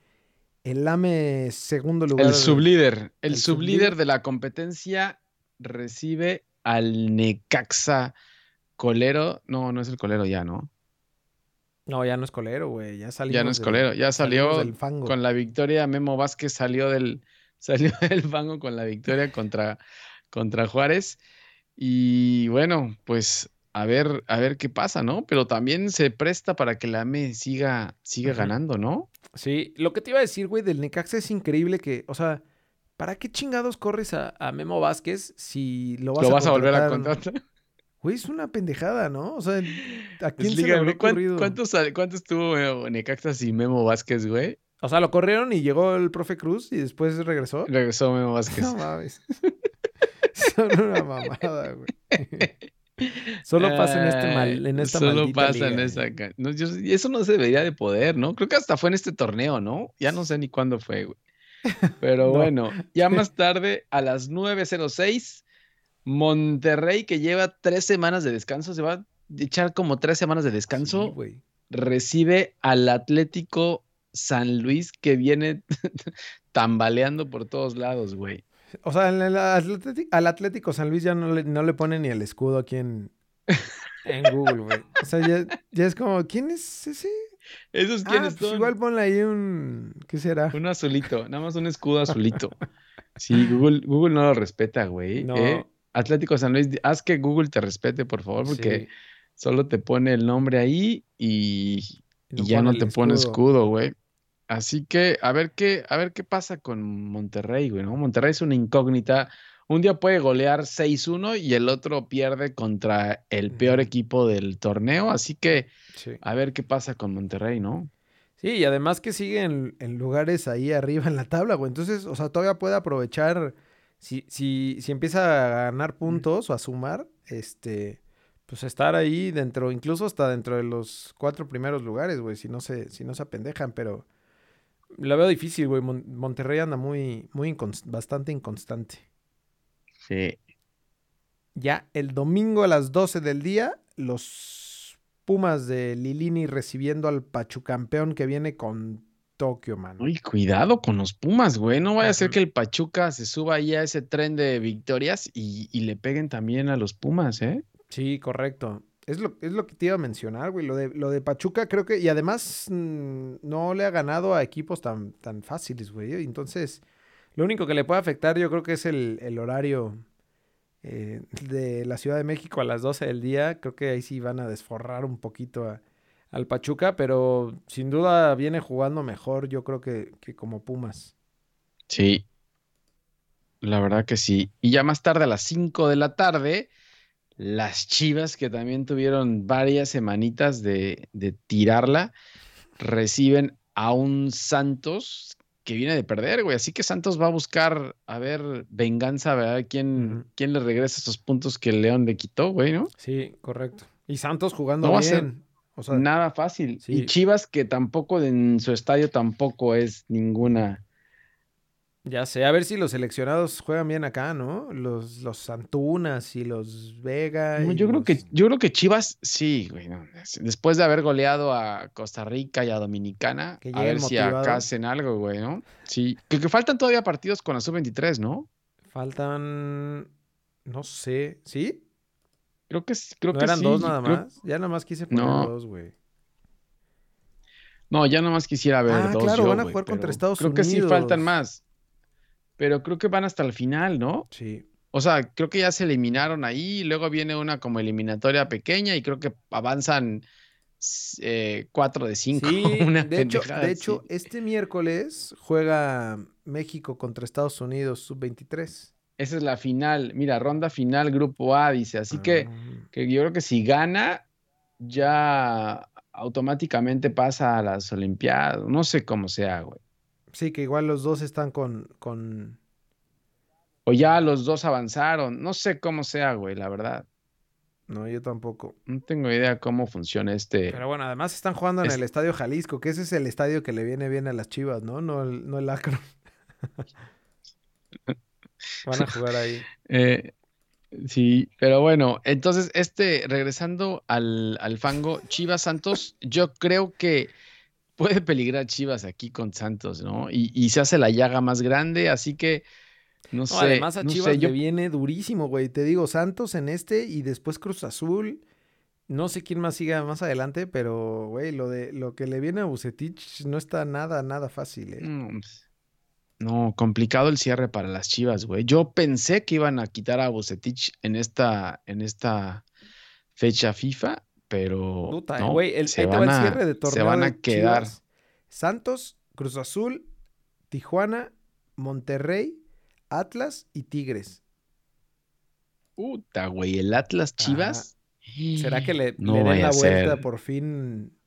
S1: El AME segundo lugar.
S2: El sublíder, el,
S1: el
S2: sublíder
S1: sublíder.
S2: de la competencia recibe al Necaxa Colero. No, no es el Colero ya, ¿no?
S1: No, ya no es colero, güey. Ya salimos
S2: Ya no es
S1: del-
S2: Colero, ya salió
S1: del fango.
S2: con la victoria. Memo Vázquez salió del, salió del fango con la victoria contra, contra Juárez. Y bueno, pues a ver, a ver qué pasa, ¿no? Pero también se presta para que la AME siga, siga ganando, ¿no?
S1: Sí, lo que te iba a decir, güey, del Necaxa es increíble que, o sea, ¿para qué chingados corres a, a Memo Vázquez si lo vas,
S2: Lo vas a volver a
S1: contratar? Güey, es una pendejada, ¿no? O sea, ¿a quién se le
S2: Explícame,
S1: habrá
S2: ¿cuán-
S1: ocurrido?
S2: ¿cuánto, sal- cuánto estuvo eh, Necaxa sin Memo Vázquez, güey?
S1: O sea, lo corrieron y llegó el profe Cruz y después regresó.
S2: Regresó Memo Vázquez.
S1: No mames. Son una mamada, güey. Solo pasa en este mal, en esta
S2: Solo pasa en esa. no, yo- eso no se debería de poder, ¿no? Creo que hasta fue en este torneo, ¿no? Ya no sé ni cuándo fue, güey. Pero
S1: No.
S2: bueno, ya más tarde, a las 9.06, Monterrey, que lleva tres semanas de descanso, se va a echar como tres semanas de descanso,
S1: Sí,
S2: recibe al Atlético San Luis, que viene tambaleando por todos lados, güey.
S1: O sea, en el Atleti- al Atlético San Luis ya no le, no le ponen ni el escudo aquí en, en Google, güey. O sea, ya, ya es como, ¿quién es ese?
S2: ¿Esos
S1: Ah,
S2: quiénes
S1: pues
S2: son?
S1: igual ponle ahí un... ¿Qué será?
S2: Un azulito, nada más un escudo azulito. Sí, Google, Google no lo respeta, güey.
S1: No.
S2: ¿eh? Atlético San Luis, haz que Google te respete, por favor, porque
S1: Sí,
S2: solo te pone el nombre ahí y, ya no
S1: pone
S2: te pone escudo, güey. Así que a ver qué, a ver qué pasa con Monterrey, güey, ¿no? Monterrey es una incógnita. Un día puede golear 6-1 y el otro pierde contra el peor equipo del torneo. Así que
S1: Sí.
S2: a ver qué pasa con Monterrey, ¿no?
S1: Sí, y además que sigue en, en lugares ahí arriba en la tabla, güey. Entonces, o sea, todavía puede aprovechar, si, si, si empieza a ganar puntos o a sumar, este, pues estar ahí dentro, incluso hasta dentro de los cuatro primeros lugares, güey, si no se, si no se apendejan, pero la veo difícil, güey. Mon- Monterrey anda muy, muy bastante inconstante.
S2: Sí.
S1: Ya el domingo a las 12 del día, los Pumas de Lilini recibiendo al Pachucampeón que viene con Tokio, mano.
S2: Uy, cuidado con los Pumas, güey. No vaya a ser que el Pachuca se suba ahí a ese tren de victorias y, y le peguen también a los Pumas, ¿eh?
S1: Sí, correcto. Es lo, es lo que te iba a mencionar, güey. Lo de, lo de Pachuca creo que... Y además mm, no le ha ganado a equipos tan, tan fáciles, güey. Entonces, lo único que le puede afectar yo creo que es el, el horario eh, de la Ciudad de México a las 12 del día. Creo que ahí sí van a desforrar un poquito al Pachuca, pero sin duda viene jugando mejor yo creo que, que como Pumas.
S2: Sí. La verdad que sí. Y ya más tarde, a las 5 de la tarde, las Chivas, que también tuvieron varias semanitas de, de tirarla, reciben a un Santos que viene de perder, güey. Así que Santos va a buscar, a ver, venganza, a ver quién, quién le regresa esos puntos que el León le quitó, güey, ¿no?
S1: Sí, correcto. Y Santos jugando
S2: No va a ser
S1: bien. O sea,
S2: Nada fácil.
S1: sí.
S2: Y Chivas, que tampoco en su estadio tampoco es ninguna.
S1: Ya sé, a ver si los seleccionados juegan bien acá, ¿no? Los, los Santunas y los Vega.
S2: No,
S1: y
S2: yo creo que, yo creo que Chivas, sí, güey. no, Después de haber goleado a Costa Rica y a Dominicana,
S1: Que
S2: a ver si acá hacen algo, güey, ¿no? Sí. Que, que faltan todavía partidos con la sub-23, ¿no?
S1: Faltan. No sé. ¿Sí?
S2: Creo que, creo
S1: ¿No
S2: que
S1: eran
S2: sí.
S1: dos nada
S2: creo-
S1: más? Ya nada más quise poner
S2: No.
S1: dos, güey.
S2: No, ya nomás quisiera ver
S1: Ah,
S2: dos.
S1: claro,
S2: yo,
S1: van a jugar contra Estados
S2: Creo que sí faltan
S1: Unidos.
S2: más. Pero creo que van hasta el final, ¿no?
S1: Sí.
S2: O sea, creo que ya se eliminaron ahí, y luego viene una como eliminatoria pequeña y creo que avanzan eh, cuatro de cinco.
S1: Sí,
S2: una
S1: de hecho, de hecho, este miércoles juega México contra Estados Unidos sub-23.
S2: Esa es la final. Mira, ronda final, grupo A, dice. Así que,
S1: Ah,
S2: que yo creo que si gana, ya automáticamente pasa a las Olimpiadas. No sé cómo sea, güey.
S1: Sí, que igual los dos están con, con...
S2: O ya los dos avanzaron. No sé cómo sea, güey, la verdad.
S1: No, yo tampoco.
S2: No tengo idea cómo funciona este.
S1: Pero bueno, además están jugando en el Estadio Jalisco, que ese es el estadio que le viene bien a las Chivas, ¿no? No el, no el Akron. Van a jugar ahí.
S2: Eh, Sí, pero bueno, entonces, este, regresando al, al fango, Chivas Santos, yo creo que puede peligrar Chivas aquí con Santos, ¿no? Y, y se hace la llaga más grande, así que no
S1: No,
S2: sé.
S1: además a
S2: no
S1: Chivas
S2: sé, yo
S1: le viene durísimo, güey. Te digo, Santos en este y después Cruz Azul. No sé quién más siga más adelante, pero, güey, lo de lo que le viene a Bucetich no está nada, nada fácil, ¿eh?
S2: Mm, No, complicado el cierre para las Chivas, güey. Yo pensé que iban a quitar a Bucetich en esta, en esta fecha FIFA, pero
S1: Puta,
S2: no,
S1: güey, el,
S2: se van
S1: el
S2: a,
S1: cierre de
S2: se van a quedar.
S1: Chivas. Santos, Cruz Azul, Tijuana, Monterrey, Atlas y Tigres.
S2: Puta, güey, el Atlas Chivas.
S1: ¿Será que le,
S2: No
S1: le den la vuelta por fin?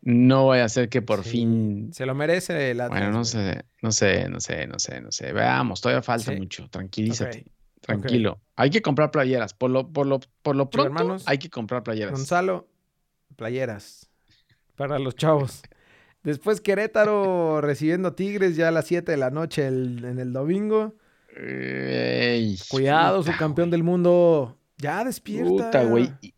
S2: No vaya a ser que por
S1: Sí,
S2: fin.
S1: Se lo merece el Atlas.
S2: Bueno, no sé, no sé, no sé, no sé, no sé. Veamos, todavía falta
S1: Sí.
S2: mucho. Tranquilízate, tranquilo. Hay que comprar playeras. Por lo, por lo, por lo pronto,
S1: hermanos,
S2: hay que comprar playeras.
S1: Gonzalo, playeras para los chavos. Después Querétaro recibiendo Tigres ya a las 7 de la noche el- en el domingo.
S2: Ey,
S1: Cuidado,
S2: puta,
S1: su campeón
S2: güey.
S1: del mundo. Ya despierta.
S2: Puta, güey. Y,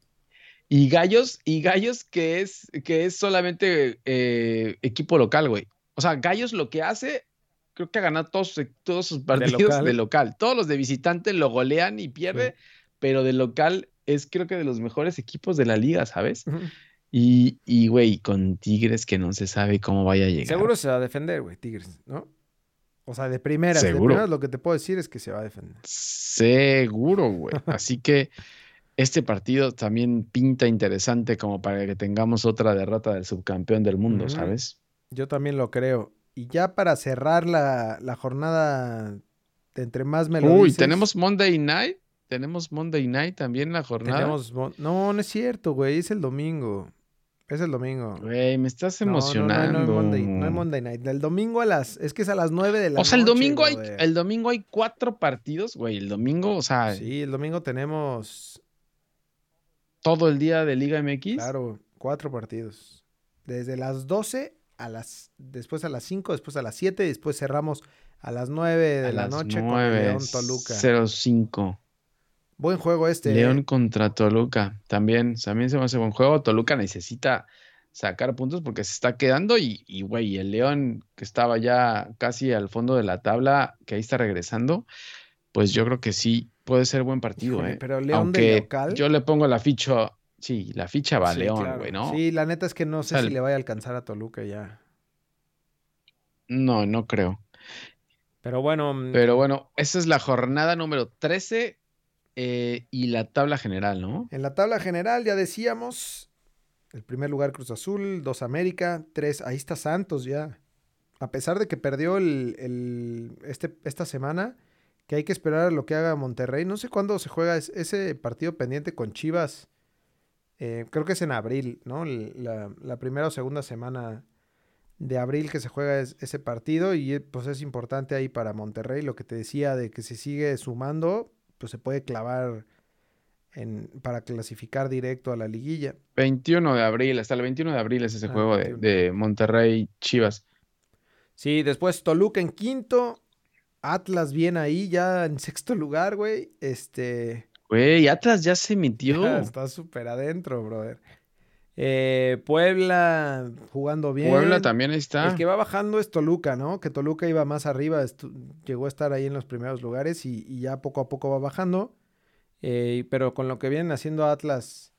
S2: y Gallos, y Gallos que es, que es solamente eh, equipo local, güey. O sea, Gallos lo que hace, creo que ha ganado todos, sus- todos sus partidos
S1: local.
S2: de local. Todos los de visitante lo golean y pierde, pero de local es creo que de los mejores equipos de la liga, ¿sabes?
S1: Ujú.
S2: Y, y güey, con Tigres que no se sabe cómo vaya a llegar.
S1: Seguro se va a defender, güey, Tigres, ¿no? O sea, de primeras, de
S2: Seguro.
S1: primeras lo que te puedo decir es que se va a defender.
S2: Seguro, güey. Así que este partido también pinta interesante como para que tengamos otra derrota del subcampeón del mundo. ¿sabes?
S1: Yo también lo creo. Y ya para cerrar la, la jornada, de entre más me lo
S2: Uy,
S1: dices,
S2: tenemos Monday Night. Tenemos Monday Night también la jornada.
S1: tenemos No, no es cierto, güey, es el domingo. Es el domingo.
S2: Güey, me estás
S1: No, no, no,
S2: emocionando.
S1: No, hay Monday, no hay Monday Night. El domingo a las. Es que es a las 9 de la
S2: O sea, el domingo hay,
S1: brother.
S2: el domingo hay cuatro partidos, güey. El domingo, o sea,
S1: Sí, el domingo tenemos.
S2: todo el día de Liga MX.
S1: Claro, cuatro partidos. Desde las 12 a las. Después a las 5, después a las 7, después cerramos a las 9 de
S2: a
S1: la
S2: las
S1: noche con León Toluca.
S2: 05.
S1: Buen juego este.
S2: León contra Toluca. También, también se me hace buen juego. Toluca necesita sacar puntos porque se está quedando y, y, güey, el León que estaba ya casi al fondo de la tabla, que ahí está regresando, pues yo creo que sí puede ser buen partido,
S1: Híjole,
S2: ¿eh?
S1: Pero León
S2: Aunque
S1: de local.
S2: yo le pongo la ficha, sí, la ficha va a
S1: Sí,
S2: León,
S1: claro.
S2: güey, ¿no?
S1: Sí, la neta es que no sé si le vaya a alcanzar a Toluca ya.
S2: No, no creo.
S1: Pero bueno, mm,
S2: Pero bueno, esa es la jornada número 13 eh, y la tabla general, ¿no?
S1: en la tabla general ya decíamos. El primer lugar Cruz Azul, dos América, tres. Ahí está Santos ya. A pesar de que perdió el, el- este, esta semana, que hay que esperar a lo que haga Monterrey. No sé cuándo se juega es- ese partido pendiente con Chivas. Eh, creo que es en abril, ¿no? La, la primera o segunda semana de abril que se juega es- ese partido y pues es importante ahí para Monterrey. Lo que te decía de que se sigue sumando, pues se puede clavar en, para clasificar directo a la liguilla.
S2: 21 de abril, hasta el 21 de abril es ese
S1: Ah,
S2: juego de,
S1: 21.
S2: de Monterrey Chivas.
S1: Sí, después Toluca en quinto. Atlas bien ahí, ya en sexto lugar, güey. Este.
S2: Güey, Atlas ya se metió.
S1: está súper adentro, brother. Eh, Puebla jugando bien.
S2: Puebla también está.
S1: El que va bajando es Toluca, ¿no? Que Toluca iba más arriba, llegó a estar ahí en los primeros lugares y, y ya poco a poco va bajando. Eh, pero con lo que vienen haciendo Atlas,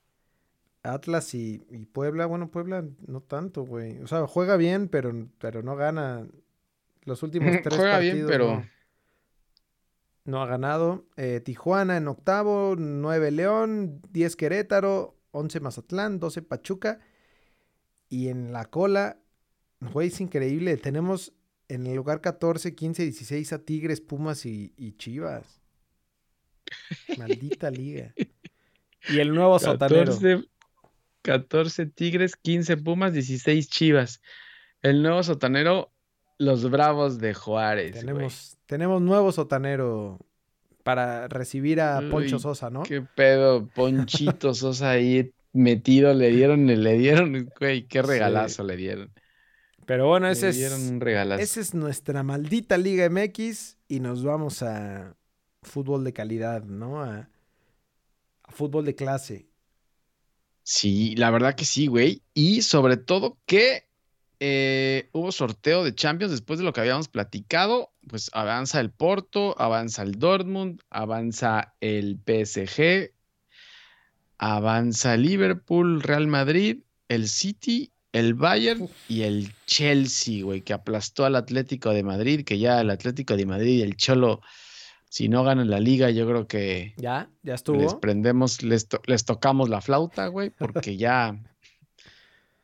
S1: Atlas y, y Puebla, bueno, Puebla no tanto, güey. O sea, juega bien, pero, pero no gana. Los últimos tres
S2: Juega bien,
S1: partidos
S2: pero-
S1: no, no ha ganado. Eh, Tijuana en octavo, 9 León, 10 Querétaro, 11 Mazatlán, 12 Pachuca. Y en la cola, güey, es increíble. Tenemos en el lugar 14, 15, 16 a Tigres, Pumas y, y Chivas. Maldita liga. Y el nuevo sotanero.
S2: 14, 14 Tigres, 15 Pumas, 16 Chivas. El nuevo sotanero, los Bravos de Juárez.
S1: Tenemos, tenemos nuevo sotanero para recibir a Poncho Sosa, ¿no?
S2: Qué pedo, Ponchito Sosa ahí metido, le dieron, le dieron, güey, qué
S1: Sí.
S2: regalazo le dieron.
S1: Pero bueno,
S2: Le
S1: ese es,
S2: dieron un regalazo.
S1: esa es nuestra maldita Liga MX y nos vamos a fútbol de calidad, ¿no? A, fútbol de clase.
S2: Sí, la verdad que sí, güey. Y sobre todo que eh, hubo sorteo de Champions después de lo que habíamos platicado. Pues avanza el Porto, avanza el Dortmund, avanza el PSG, avanza Liverpool, Real Madrid, el City, el Bayern y el Chelsea, güey, que aplastó al Atlético de Madrid, que ya el Atlético de Madrid y el Cholo si no ganan la liga, yo creo que
S1: ya, ya estuvo.
S2: Les prendemos, les, les tocamos la flauta, güey, porque ya,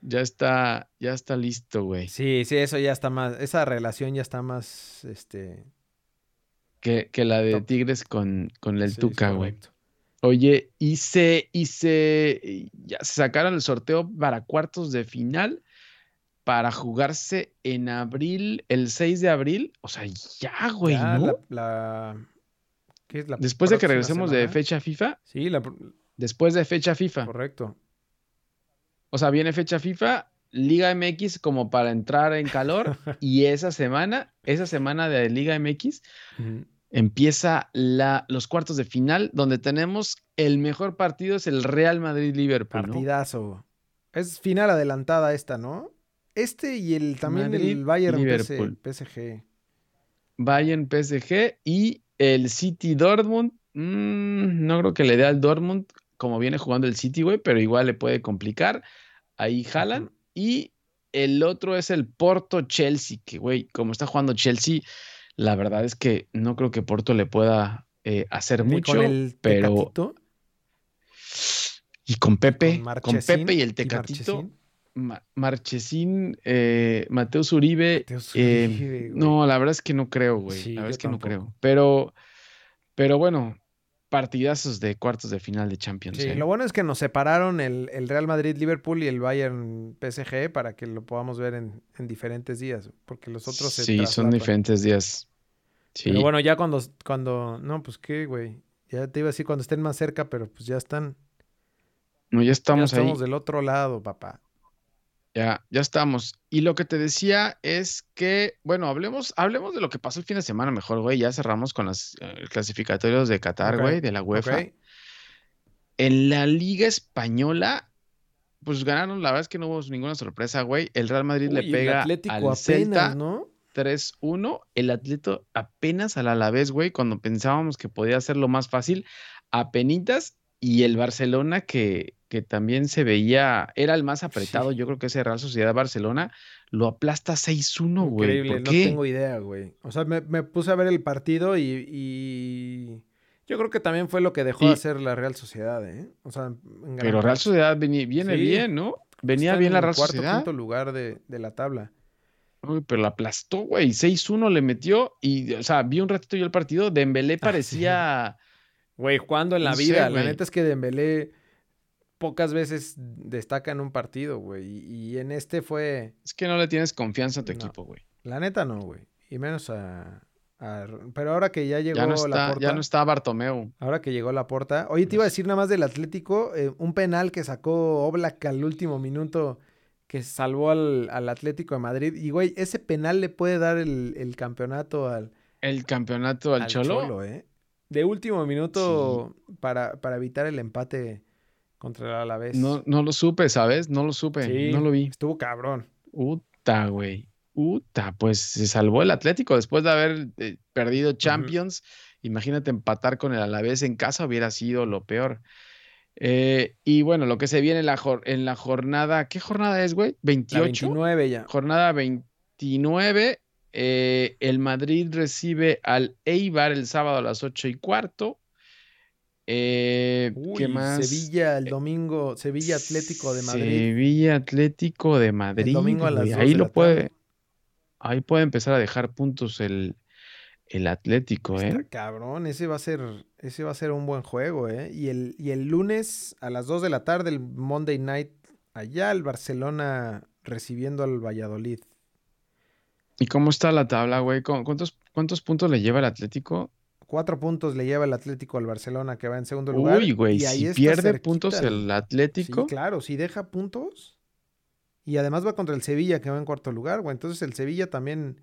S2: ya está, ya está listo, güey.
S1: Sí, sí, eso ya está más, esa relación ya está más, este...
S2: Que, que la de Tigres con, con el Tuca, güey. Oye, y se, y se, ya se sacaron el sorteo para cuartos de final para jugarse en abril, el 6 de abril. O sea, ya, güey, ¿no?
S1: la,
S2: Después de que regresemos de fecha FIFA.
S1: Sí, la...
S2: después de fecha FIFA.
S1: Correcto.
S2: O sea, viene fecha FIFA, Liga MX como para entrar en calor y esa semana, esa semana de Liga MX, empieza la, los cuartos de final donde tenemos el mejor partido es el Real Madrid-Liverpool.
S1: Partidazo. Es final adelantada esta, ¿no? Este y el también el Bayern PSG.
S2: Bayern PSG y el City Dortmund, mm, no creo que le dé al Dortmund como viene jugando el City, güey, pero igual le puede complicar. Ahí jalan. Y el otro es el Porto Chelsea, que, güey, como está jugando Chelsea, la verdad es que no creo que Porto le pueda eh, hacer mucho, pero... Y con Pepe, con, Pepe y el Tecatito. Marchesín, eh, Mateus Uribe. Eh, no, la verdad es que no creo, güey. la verdad es que no creo. Pero, pero bueno, partidazos de cuartos de final de Champions.
S1: Sí,
S2: ¿eh?
S1: lo bueno es que nos separaron el, Real Madrid-Liverpool y el Bayern-PSG para que lo podamos ver en, diferentes días, porque los otros
S2: Sí, son diferentes días. Sí.
S1: Pero bueno, ya cuando, cuando, no, pues qué, güey. Ya te iba a decir cuando estén más cerca, pero pues ya están.
S2: No, ya estamos,
S1: ya estamos del otro lado, papá.
S2: Ya, ya estamos. Y lo que te decía es que, bueno, hablemos, hablemos de lo que pasó el fin de semana mejor, güey. Ya cerramos con los eh, clasificatorios de Qatar, güey, de la UEFA. En la Liga Española, pues ganaron, la verdad es que no hubo ninguna sorpresa, güey. El Real Madrid le pega al Celta ¿no? 3-1. El Atleto apenas al Alavés, güey, cuando pensábamos que podía ser lo más fácil, apenitas. Y el Barcelona que que también se veía, era el más apretado, yo creo que ese Real Sociedad Barcelona lo aplasta 6-1, güey. Increíble, no
S1: tengo idea, güey. O sea, me, puse a ver el partido y, yo creo que también fue lo que dejó de hacer la Real Sociedad, ¿eh? O sea,
S2: pero Real Sociedad viene, bien, ¿no? Venía bien la Real
S1: cuarto,
S2: Sociedad.
S1: quinto lugar de, la tabla.
S2: Uy, pero lo aplastó, güey. 6-1 le metió y, o sea, vi un ratito yo el partido. Dembélé ah, parecía...
S1: Güey, jugando en la vida. la neta es que Dembélé pocas veces destaca en un partido, güey. Y, en este fue.
S2: Es que no le tienes confianza a tu equipo, güey.
S1: La neta no, güey. Y menos a, Pero ahora que ya llegó
S2: ya no está, la porta. Ya no está Bartomeu.
S1: Ahora que llegó la porta. Oye, te iba a decir nada más del Atlético. Eh, un penal que sacó Oblak al último minuto que salvó al, Atlético de Madrid. Y, güey, ese penal le puede dar el, campeonato al.
S2: El campeonato al, Cholo.
S1: ¿eh? De último minuto para, para evitar el empate contra el Alavés.
S2: No, no lo supe, ¿sabes? No lo supe, no lo vi.
S1: Estuvo cabrón.
S2: Uta, güey. Uta, pues se salvó el Atlético después de haber eh, perdido Champions. Imagínate empatar con el Alavés en casa hubiera sido lo peor. Eh, y bueno, lo que se viene en la, en la jornada, ¿qué jornada es, güey? 28.
S1: 29 ya.
S2: Jornada 29. Eh, el Madrid recibe al Eibar el sábado a las 8 y cuarto. Eh, ¿Qué más?
S1: Sevilla el eh, domingo, Sevilla Atlético de Madrid.
S2: Sevilla Atlético de Madrid. El domingo a las Ahí lo puede, ahí puede empezar a dejar puntos el, el Atlético, ¿eh?
S1: cabrón, ese va a ser, ese va a ser un buen juego, ¿eh? Y el, y el lunes a las 2 de la tarde, el Monday Night, allá el Barcelona recibiendo al Valladolid.
S2: ¿Y cómo está la tabla, güey? ¿Cuántos, ¿Cuántos puntos le lleva el Atlético?
S1: Cuatro puntos le lleva el Atlético al Barcelona, que va en segundo lugar.
S2: Uy, güey, si pierde puntos el Atlético.
S1: Sí, claro, si deja puntos. Y además va contra el Sevilla, que va en cuarto lugar, güey. Entonces el Sevilla también,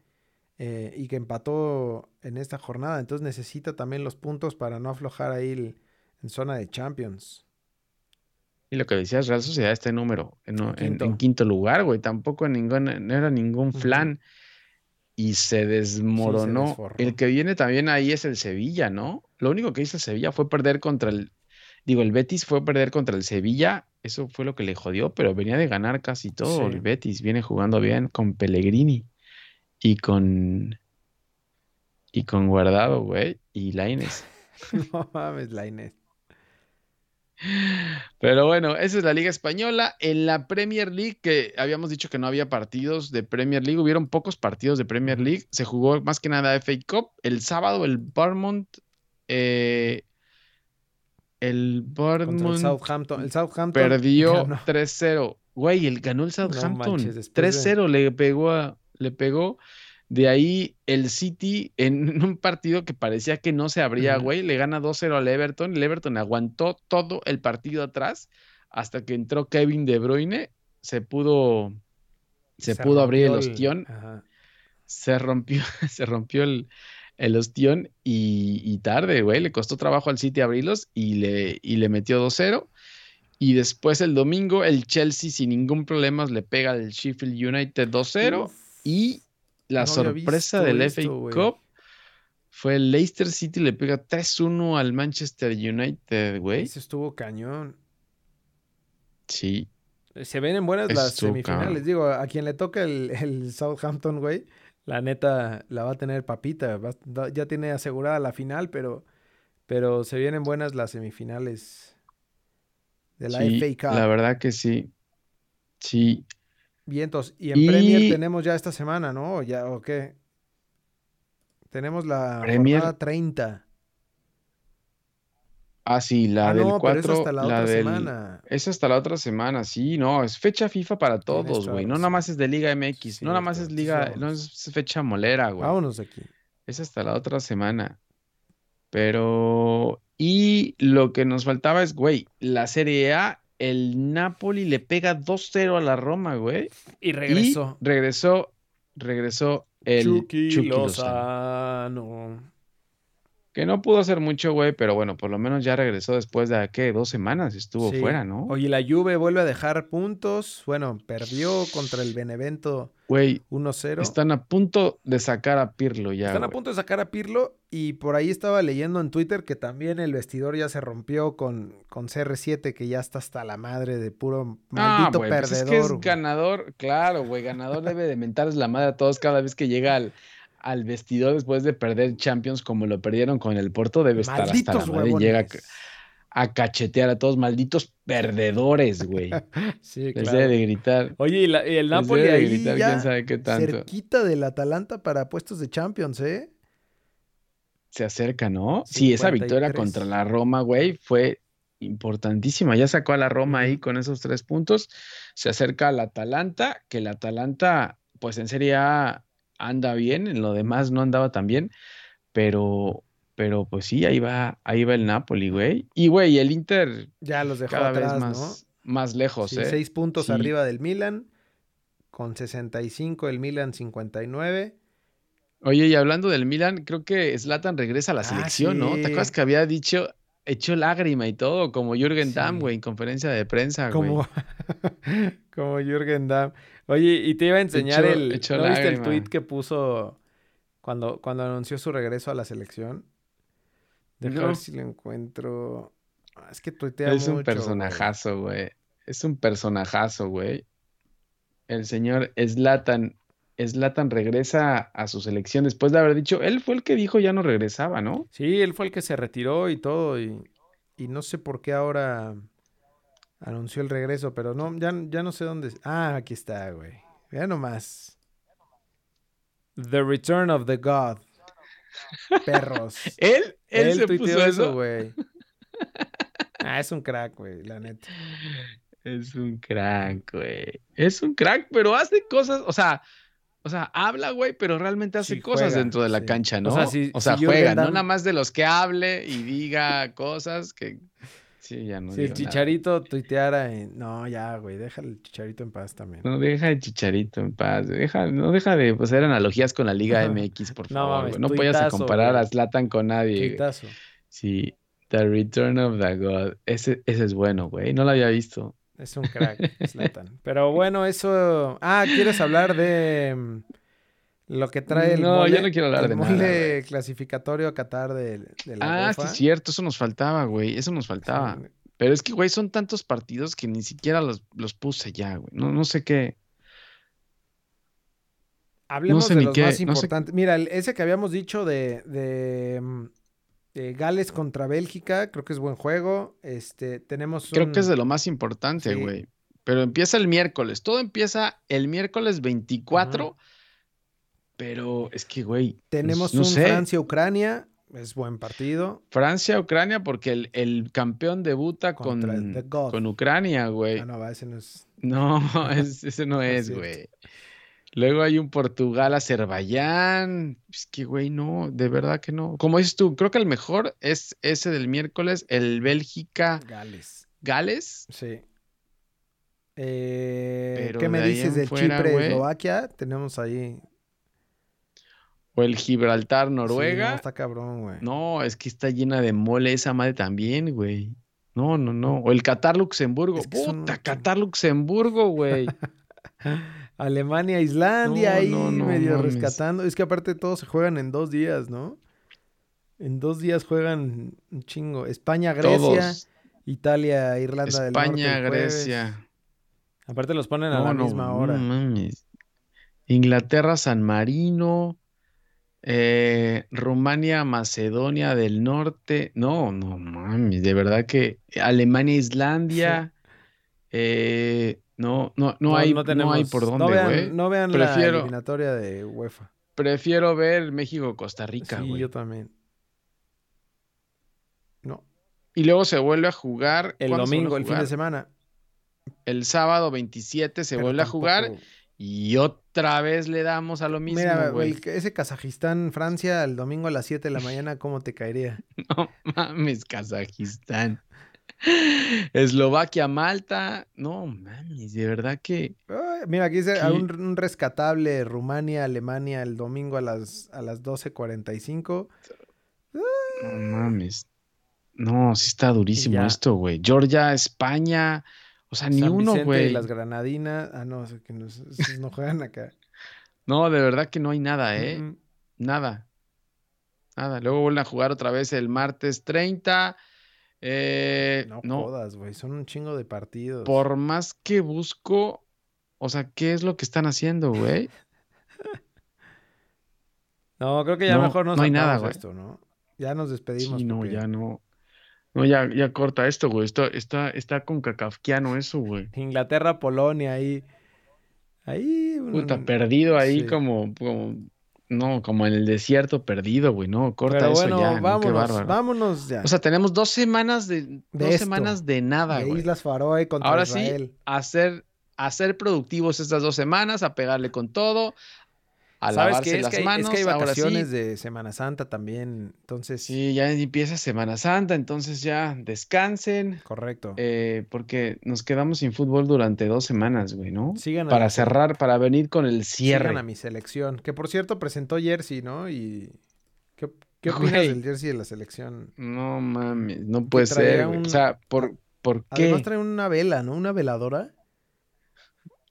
S1: eh, y que empató en esta jornada, entonces necesita también los puntos para no aflojar ahí el, En zona de Champions.
S2: Y lo que decías, Real Sociedad está en número, en,
S1: quinto.
S2: en quinto lugar, güey. Tampoco en ningún, no era ningún flan. Y se desmoronó. el que viene también ahí es el Sevilla, ¿no? Lo único que hizo el Sevilla fue perder contra el. Digo, el Betis fue perder contra el Sevilla. Eso fue lo que le jodió, pero venía de ganar casi todo.
S1: Sí.
S2: El Betis viene jugando bien con Pellegrini y con. Y con Guardado, güey. Y Lainez.
S1: no mames, la Inés.
S2: Pero bueno, esa es la Liga Española. En la Premier League, que habíamos dicho que no había partidos de Premier League, hubieron pocos partidos de Premier League. Se jugó más que nada FA Cup. El sábado, el Bournemouth. eh, el Bournemouth
S1: Southampton. El Southampton
S2: perdió
S1: ganó.
S2: 3-0. Güey, el ganó el Southampton.
S1: manches, después de-
S2: 3-0 le pegó a- le pegó. De ahí el City en un partido que parecía que no se abría, güey, le gana 2-0 al Everton. El Everton aguantó todo el partido atrás hasta que entró Kevin De Bruyne, se pudo se, pudo abrir el ostión, se rompió, se rompió el, el ostión y, y tarde, güey, le costó trabajo al City abrirlos y le, y le metió 2-0. Y después el domingo el Chelsea sin ningún problema le pega al Sheffield United 2-0
S1: Uf,
S2: y la
S1: no
S2: sorpresa del FA
S1: esto, güey.
S2: Cup fue el Leicester City le pega 3-1 al Manchester United, güey.
S1: Ese estuvo cañón.
S2: Sí,
S1: Se ven en buenas
S2: Eso
S1: las semifinales.
S2: cabrón.
S1: Digo, a quien le toca el, el Southampton, güey, la neta la va a tener papita. va- ya tiene asegurada la final, pero, pero se vienen buenas las semifinales de la
S2: sí,
S1: FA Cup.
S2: la verdad que sí. Sí,
S1: Vientos. Y en
S2: Y-
S1: Premier tenemos ya esta semana, ¿no? ¿O ¿Ya o qué? Tenemos la
S2: Premier-
S1: jornada 30.
S2: ah, sí, la
S1: ah,
S2: del
S1: no, pero
S2: 4,
S1: es hasta la, otra
S2: del...
S1: semana.
S2: Es hasta la otra semana, sí, no, es fecha FIFA para todos, güey. No nada más es de Liga MX,
S1: Sí,
S2: no nada más es Liga, no es fecha molera, güey.
S1: Vámonos aquí.
S2: Es hasta la otra semana. Pero, y lo que nos faltaba es, güey, la Serie A, el Napoli le pega 2-0 a la Roma, güey.
S1: Y
S2: Y
S1: regresó.
S2: regresó, regresó el
S1: Chucky,
S2: Chucky Lozano.
S1: Lozano.
S2: Que no pudo hacer mucho, güey, pero bueno, por lo menos ya regresó después de, ¿qué? Dos semanas estuvo
S1: Sí.
S2: fuera, ¿no?
S1: Oye, la Juve vuelve a dejar puntos. Bueno, perdió contra el Benevento
S2: Güey,
S1: 1-0.
S2: están a punto de sacar a Pirlo ya,
S1: Están a punto de sacar a Pirlo y por ahí estaba leyendo en Twitter que también el vestidor ya se rompió con, con CR7 que ya está hasta la madre de puro
S2: Ah,
S1: maldito
S2: güey, pues
S1: perdedor.
S2: es que es ganador, claro, güey, ganador debe de mentarles la madre a todos cada vez que llega al, al vestidor después de perder Champions como lo perdieron con el Porto, debe estar hasta
S1: Malditos
S2: la madre y llega a, cachetear a todos, malditos perdedores, güey.
S1: Sí,
S2: Les
S1: claro.
S2: debe de gritar.
S1: Oye, y, la- y el Napoli
S2: de
S1: ahí
S2: gritar
S1: ya
S2: quién sabe qué tanto.
S1: cerquita del Atalanta para puestos de Champions, ¿eh?
S2: Se acerca, ¿no? Sí, esa victoria
S1: 53.
S2: contra la Roma, güey, fue importantísima. Ya sacó a la Roma ahí con esos tres puntos. Se acerca al Atalanta, que el Atalanta, pues en Serie A anda bien, en lo demás no andaba tan bien, pero, pero pues sí, ahí va, ahí va el Napoli, güey. Y güey, el Inter
S1: Ya los dejó
S2: cada
S1: atrás,
S2: vez
S1: ¿no?
S2: más, más lejos,
S1: Sí,
S2: ¿eh?
S1: seis puntos
S2: Sí.
S1: arriba del Milan, con 65 el Milan 59.
S2: Oye, y hablando del Milan, creo que Zlatan regresa a la
S1: Ah,
S2: selección, ¿no? ¿Te acuerdas que había dicho, echó lágrima y todo, como Jürgen Damm,
S1: Sí.
S2: güey, en conferencia de prensa, güey?
S1: Como, Jürgen Damm. Oye, y te iba a enseñar
S2: Echó-
S1: el.
S2: echó
S1: ¿No viste el tweet que puso cuando, cuando anunció su regreso a la selección? Deja
S2: No.
S1: ver si lo encuentro. Ah, Es que tuitea
S2: Es un
S1: mucho, güey.
S2: personajazo, güey. Es un personajazo, güey. El señor Zlatan, Zlatan regresa a su selección después de haber dicho, él fue el que dijo ya no regresaba, ¿no?
S1: Sí, él fue el que se retiró y todo. Y, y no sé por qué ahora anunció el regreso, pero no, ya, ya no sé dónde. Ah, aquí está, güey. Vea nomás. The Return of the God. Perros.
S2: Él, él,
S1: Él
S2: se puso eso.
S1: güey. Ah, es un crack, güey, la neta.
S2: Es un crack, güey. Es un crack, pero hace cosas, o sea, o sea, habla, güey, pero realmente hace
S1: Sí,
S2: cosas
S1: juega,
S2: dentro de la
S1: sí.
S2: cancha,
S1: O
S2: ¿no?
S1: sea, si-
S2: O sea,
S1: si
S2: juega, no nada más de los que hable y diga cosas que sí, ya no
S1: si el
S2: nada.
S1: chicharito tuiteara en... No, ya, güey, déjale el chicharito en paz también.
S2: No deja de Chicharito en paz, deja, no deja de hacer analogías con la Liga MX, por
S1: No
S2: favor,
S1: mames,
S2: güey. No puedes
S1: tuitazo,
S2: comparar a. Zlatan con nadie.
S1: Tuitazo.
S2: Sí, The Return of the God. Ese, ese es bueno, güey. No lo había visto.
S1: Es un crack, Zlatan. Pero bueno, eso. Ah, ¿quieres hablar de mm, lo que trae el
S2: No,
S1: mole,
S2: yo no quiero hablar
S1: el
S2: de
S1: mole clasificatorio a Qatar de, de la
S2: Ah, sí, es cierto. Eso nos faltaba, güey. Eso nos faltaba. Pero es que, güey, son tantos partidos que ni siquiera los, los puse ya, güey. No, no sé qué.
S1: Hablemos
S2: sé
S1: de los
S2: qué,
S1: más
S2: no sé-
S1: importantes. Mira, ese que habíamos dicho de, de, de Gales contra Bélgica, creo que es buen juego. Este, tenemos
S2: Creo
S1: un-
S2: que es de lo más importante,
S1: Sí.
S2: güey. Pero empieza el miércoles. Todo empieza el miércoles 24. Pero es que, güey.
S1: tenemos
S2: no
S1: un. Francia-Ucrania, es buen partido.
S2: Francia, Ucrania, porque el, el campeón debuta con,
S1: Contra
S2: con Ucrania, güey.
S1: Ah, no, ese no es.
S2: No, es- ese no es, güey. Luego hay un Portugal-Azerbaiyán. Es que, güey, no, de verdad que no. Como dices tú, creo que el mejor es ese del miércoles, el Bélgica-Gales.
S1: Gales. Sí. Eh, ¿Qué me
S2: de
S1: dices
S2: fuera,
S1: Chipre
S2: güey.
S1: Eslovaquia? Tenemos ahí.
S2: O el
S1: Sí, no,
S2: Gibraltar-Noruega.
S1: está cabrón, güey.
S2: No, es que está llena de mole esa madre también, güey. No, no, no. O el Qatar-Luxemburgo.
S1: Es que son
S2: Puta,
S1: mucho.
S2: Qatar-Luxemburgo, güey.
S1: Alemania, Islandia, ahí
S2: no, no
S1: medio
S2: mames.
S1: rescatando. Es que aparte todos se juegan en dos días, ¿no? En dos días juegan un chingo. España, Grecia,
S2: Todos.
S1: Italia, Irlanda del Norte.
S2: España. Grecia.
S1: Aparte los ponen a la misma
S2: no
S1: hora.
S2: mames. Inglaterra, San Marino. eh, Rumania, Macedonia del Norte. No, no mames. De verdad que Alemania, Islandia. eh, no, no, no, hay, no hay por
S1: no
S2: dónde,
S1: vean,
S2: güey.
S1: no vean la
S2: Prefiero-
S1: eliminatoria de UEFA.
S2: Prefiero ver México, Costa Rica,
S1: sí,
S2: güey.
S1: yo también. No.
S2: Y luego se vuelve a jugar.
S1: El
S2: ¿cuándo se vuelve
S1: domingo, el fin de semana.
S2: El sábado 27 se
S1: pero
S2: vuelve a jugar y otra vez le damos a lo mismo,
S1: Mira,
S2: güey.
S1: ese Kazajistán-Francia el domingo a las 7 de la mañana, ¿cómo te caería?
S2: No mames, Kazajistán. Eslovaquia, Malta. No mames, de verdad que.
S1: Ay, mira, aquí dice un, un rescatable Rumania, Alemania el domingo a las, a las 12.45.
S2: No mames. No, sí está durísimo
S1: ya.
S2: esto, güey. Georgia, España. O sea, ni uno,
S1: Vicente y
S2: güey.
S1: las Granadinas. Ah, no, es que no, juegan acá.
S2: No, de verdad que no hay nada, ¿eh? Nada. Nada. Luego vuelven a jugar otra vez el martes 30. Eh,
S1: No,
S2: no,
S1: jodas, güey. Son un chingo de partidos.
S2: por más que busco, o sea, ¿qué es lo que están haciendo, güey?
S1: No, creo que ya
S2: No,
S1: mejor nos
S2: no hay nada, güey.
S1: esto, ¿no? Ya nos despedimos.
S2: Sí, no,
S1: porque
S2: ya no. No, ya, ya corta esto, güey. Está, está, está con cacafquiano eso, güey.
S1: Inglaterra, Polonia, ahí. Ahí.
S2: Puta,
S1: un-
S2: perdido ahí
S1: sí.
S2: como, como, no, como en el desierto perdido, güey. No, corta
S1: Pero
S2: eso
S1: bueno,
S2: ya, ¿no? Qué
S1: vámonos,
S2: bárbaro.
S1: vámonos ya.
S2: O sea, tenemos dos semanas de, dos
S1: esto,
S2: semanas de nada,
S1: de
S2: güey.
S1: Islas Faroe contra
S2: Ahora
S1: Israel.
S2: sí, a ser, a ser productivos estas dos semanas, a pegarle con todo, a
S1: ¿Sabes
S2: lavarse?
S1: Es
S2: las
S1: que, hay, es
S2: manos.
S1: que hay
S2: ahora sí,
S1: vacaciones de Semana Santa también. Entonces,
S2: sí, ya empieza Semana Santa, entonces ya descansen,
S1: correcto.
S2: eh, porque nos quedamos sin fútbol durante dos semanas, güey, ¿no?
S1: sigan
S2: Para cerrar, para venir con el
S1: sigan
S2: cierre.
S1: a mi selección. Que por cierto presentó jersey, ¿no? Y. ¿Qué, qué opinas
S2: Güey.
S1: del jersey de la selección?
S2: No mames, no puede ser, güey.
S1: un-
S2: O sea, ¿por, por qué?
S1: Además trae una vela, ¿no? Una veladora.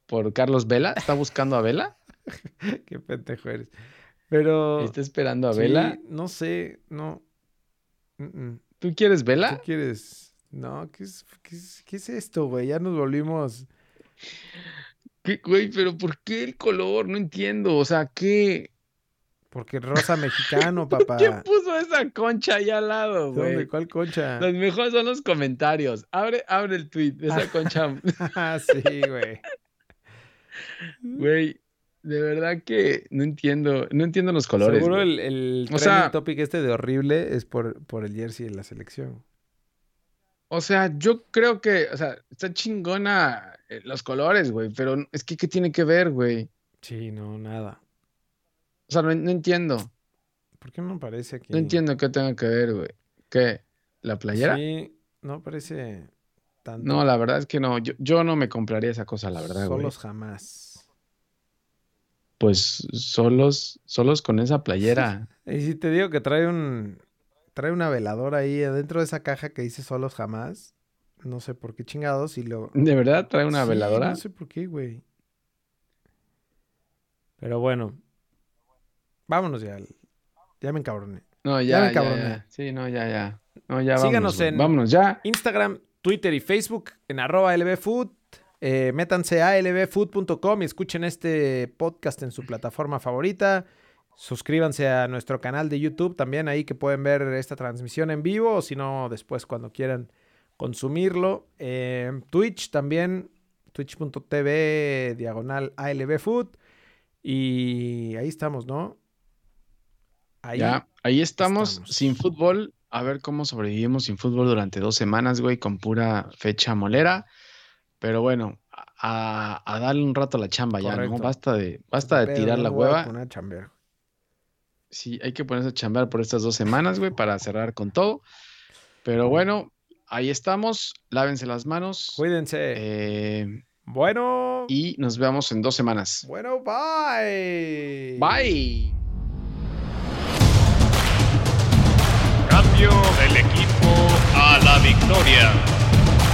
S2: ¿Por Carlos Vela? ¿Está buscando a Vela?
S1: Qué pendejo eres. Pero.
S2: ¿Está esperando a
S1: sí,
S2: Vela?
S1: no sé, no. Mm, mm.
S2: ¿Tú quieres
S1: ¿Tú
S2: Vela?
S1: quieres? No, ¿qué es, qué es, qué es esto, güey? Ya nos volvimos.
S2: ¿Qué, güey, pero ¿por qué el color? No entiendo. O sea, ¿qué?
S1: Porque rosa mexicano, papá.
S2: ¿Quién puso esa concha ahí al lado,
S1: ¿Dónde?
S2: güey?
S1: ¿Cuál concha?
S2: Los mejores son los comentarios. Abre, abre el tweet de esa concha.
S1: Ah, sí, güey.
S2: Güey, de verdad que no entiendo, no entiendo los colores.
S1: Seguro
S2: güey.
S1: el, el
S2: O sea-
S1: topic este de horrible es por, por el jersey de la selección.
S2: O sea, yo creo que, o sea, está chingona eh, los colores, güey, pero es que ¿qué tiene que ver, güey?
S1: Sí, no, nada.
S2: O sea, no, no entiendo.
S1: ¿Por qué no parece aquí?
S2: No entiendo qué tenga que ver, güey. ¿Qué? ¿La playera?
S1: Sí, no parece tanto.
S2: No, la verdad es que no. Yo, yo no me compraría esa cosa, la verdad, güey.
S1: Solos jamás.
S2: Pues solos, solos con esa playera.
S1: Y si te digo que trae un. trae una veladora ahí adentro de esa caja que dice solos jamás. No sé por qué chingados y lo...
S2: ¿De verdad trae una
S1: Sí,
S2: veladora?
S1: No sé por qué, güey. Pero bueno. Vámonos ya. Ya me encabroné.
S2: No,
S1: Ya
S2: ya,
S1: me
S2: ya,
S1: encabroné.
S2: ya. Sí, no, ya, ya. No, ya
S1: Síganos
S2: vámonos,
S1: en-
S2: Vámonos ya.
S1: Instagram, Twitter y Facebook en arroba lbfood. Eh, métanse a lbfood.com y escuchen este podcast en su plataforma favorita. Suscríbanse a nuestro canal de YouTube también ahí que pueden ver esta transmisión en vivo o si no después cuando quieran consumirlo. Eh, Twitch también, twitch.tv diagonal ALBfood. Y ahí estamos, ¿no? Ahí.
S2: Ya, ahí estamos,
S1: estamos.
S2: sin fútbol. A ver cómo sobrevivimos sin fútbol durante dos semanas, güey, con pura fecha molera. Pero bueno, a, a darle un rato a la chamba ya, ¿no? Basta de, basta de
S1: Pero
S2: tirar la hueva.
S1: poner a chambear.
S2: Sí, hay que ponerse a chambear por estas dos semanas, güey, para cerrar con todo. Pero bueno, ahí estamos. Lávense las manos.
S1: Cuídense.
S2: eh,
S1: Bueno.
S2: y nos vemos en dos semanas.
S1: Bueno, bye.
S2: Bye.
S3: Cambio del equipo a la victoria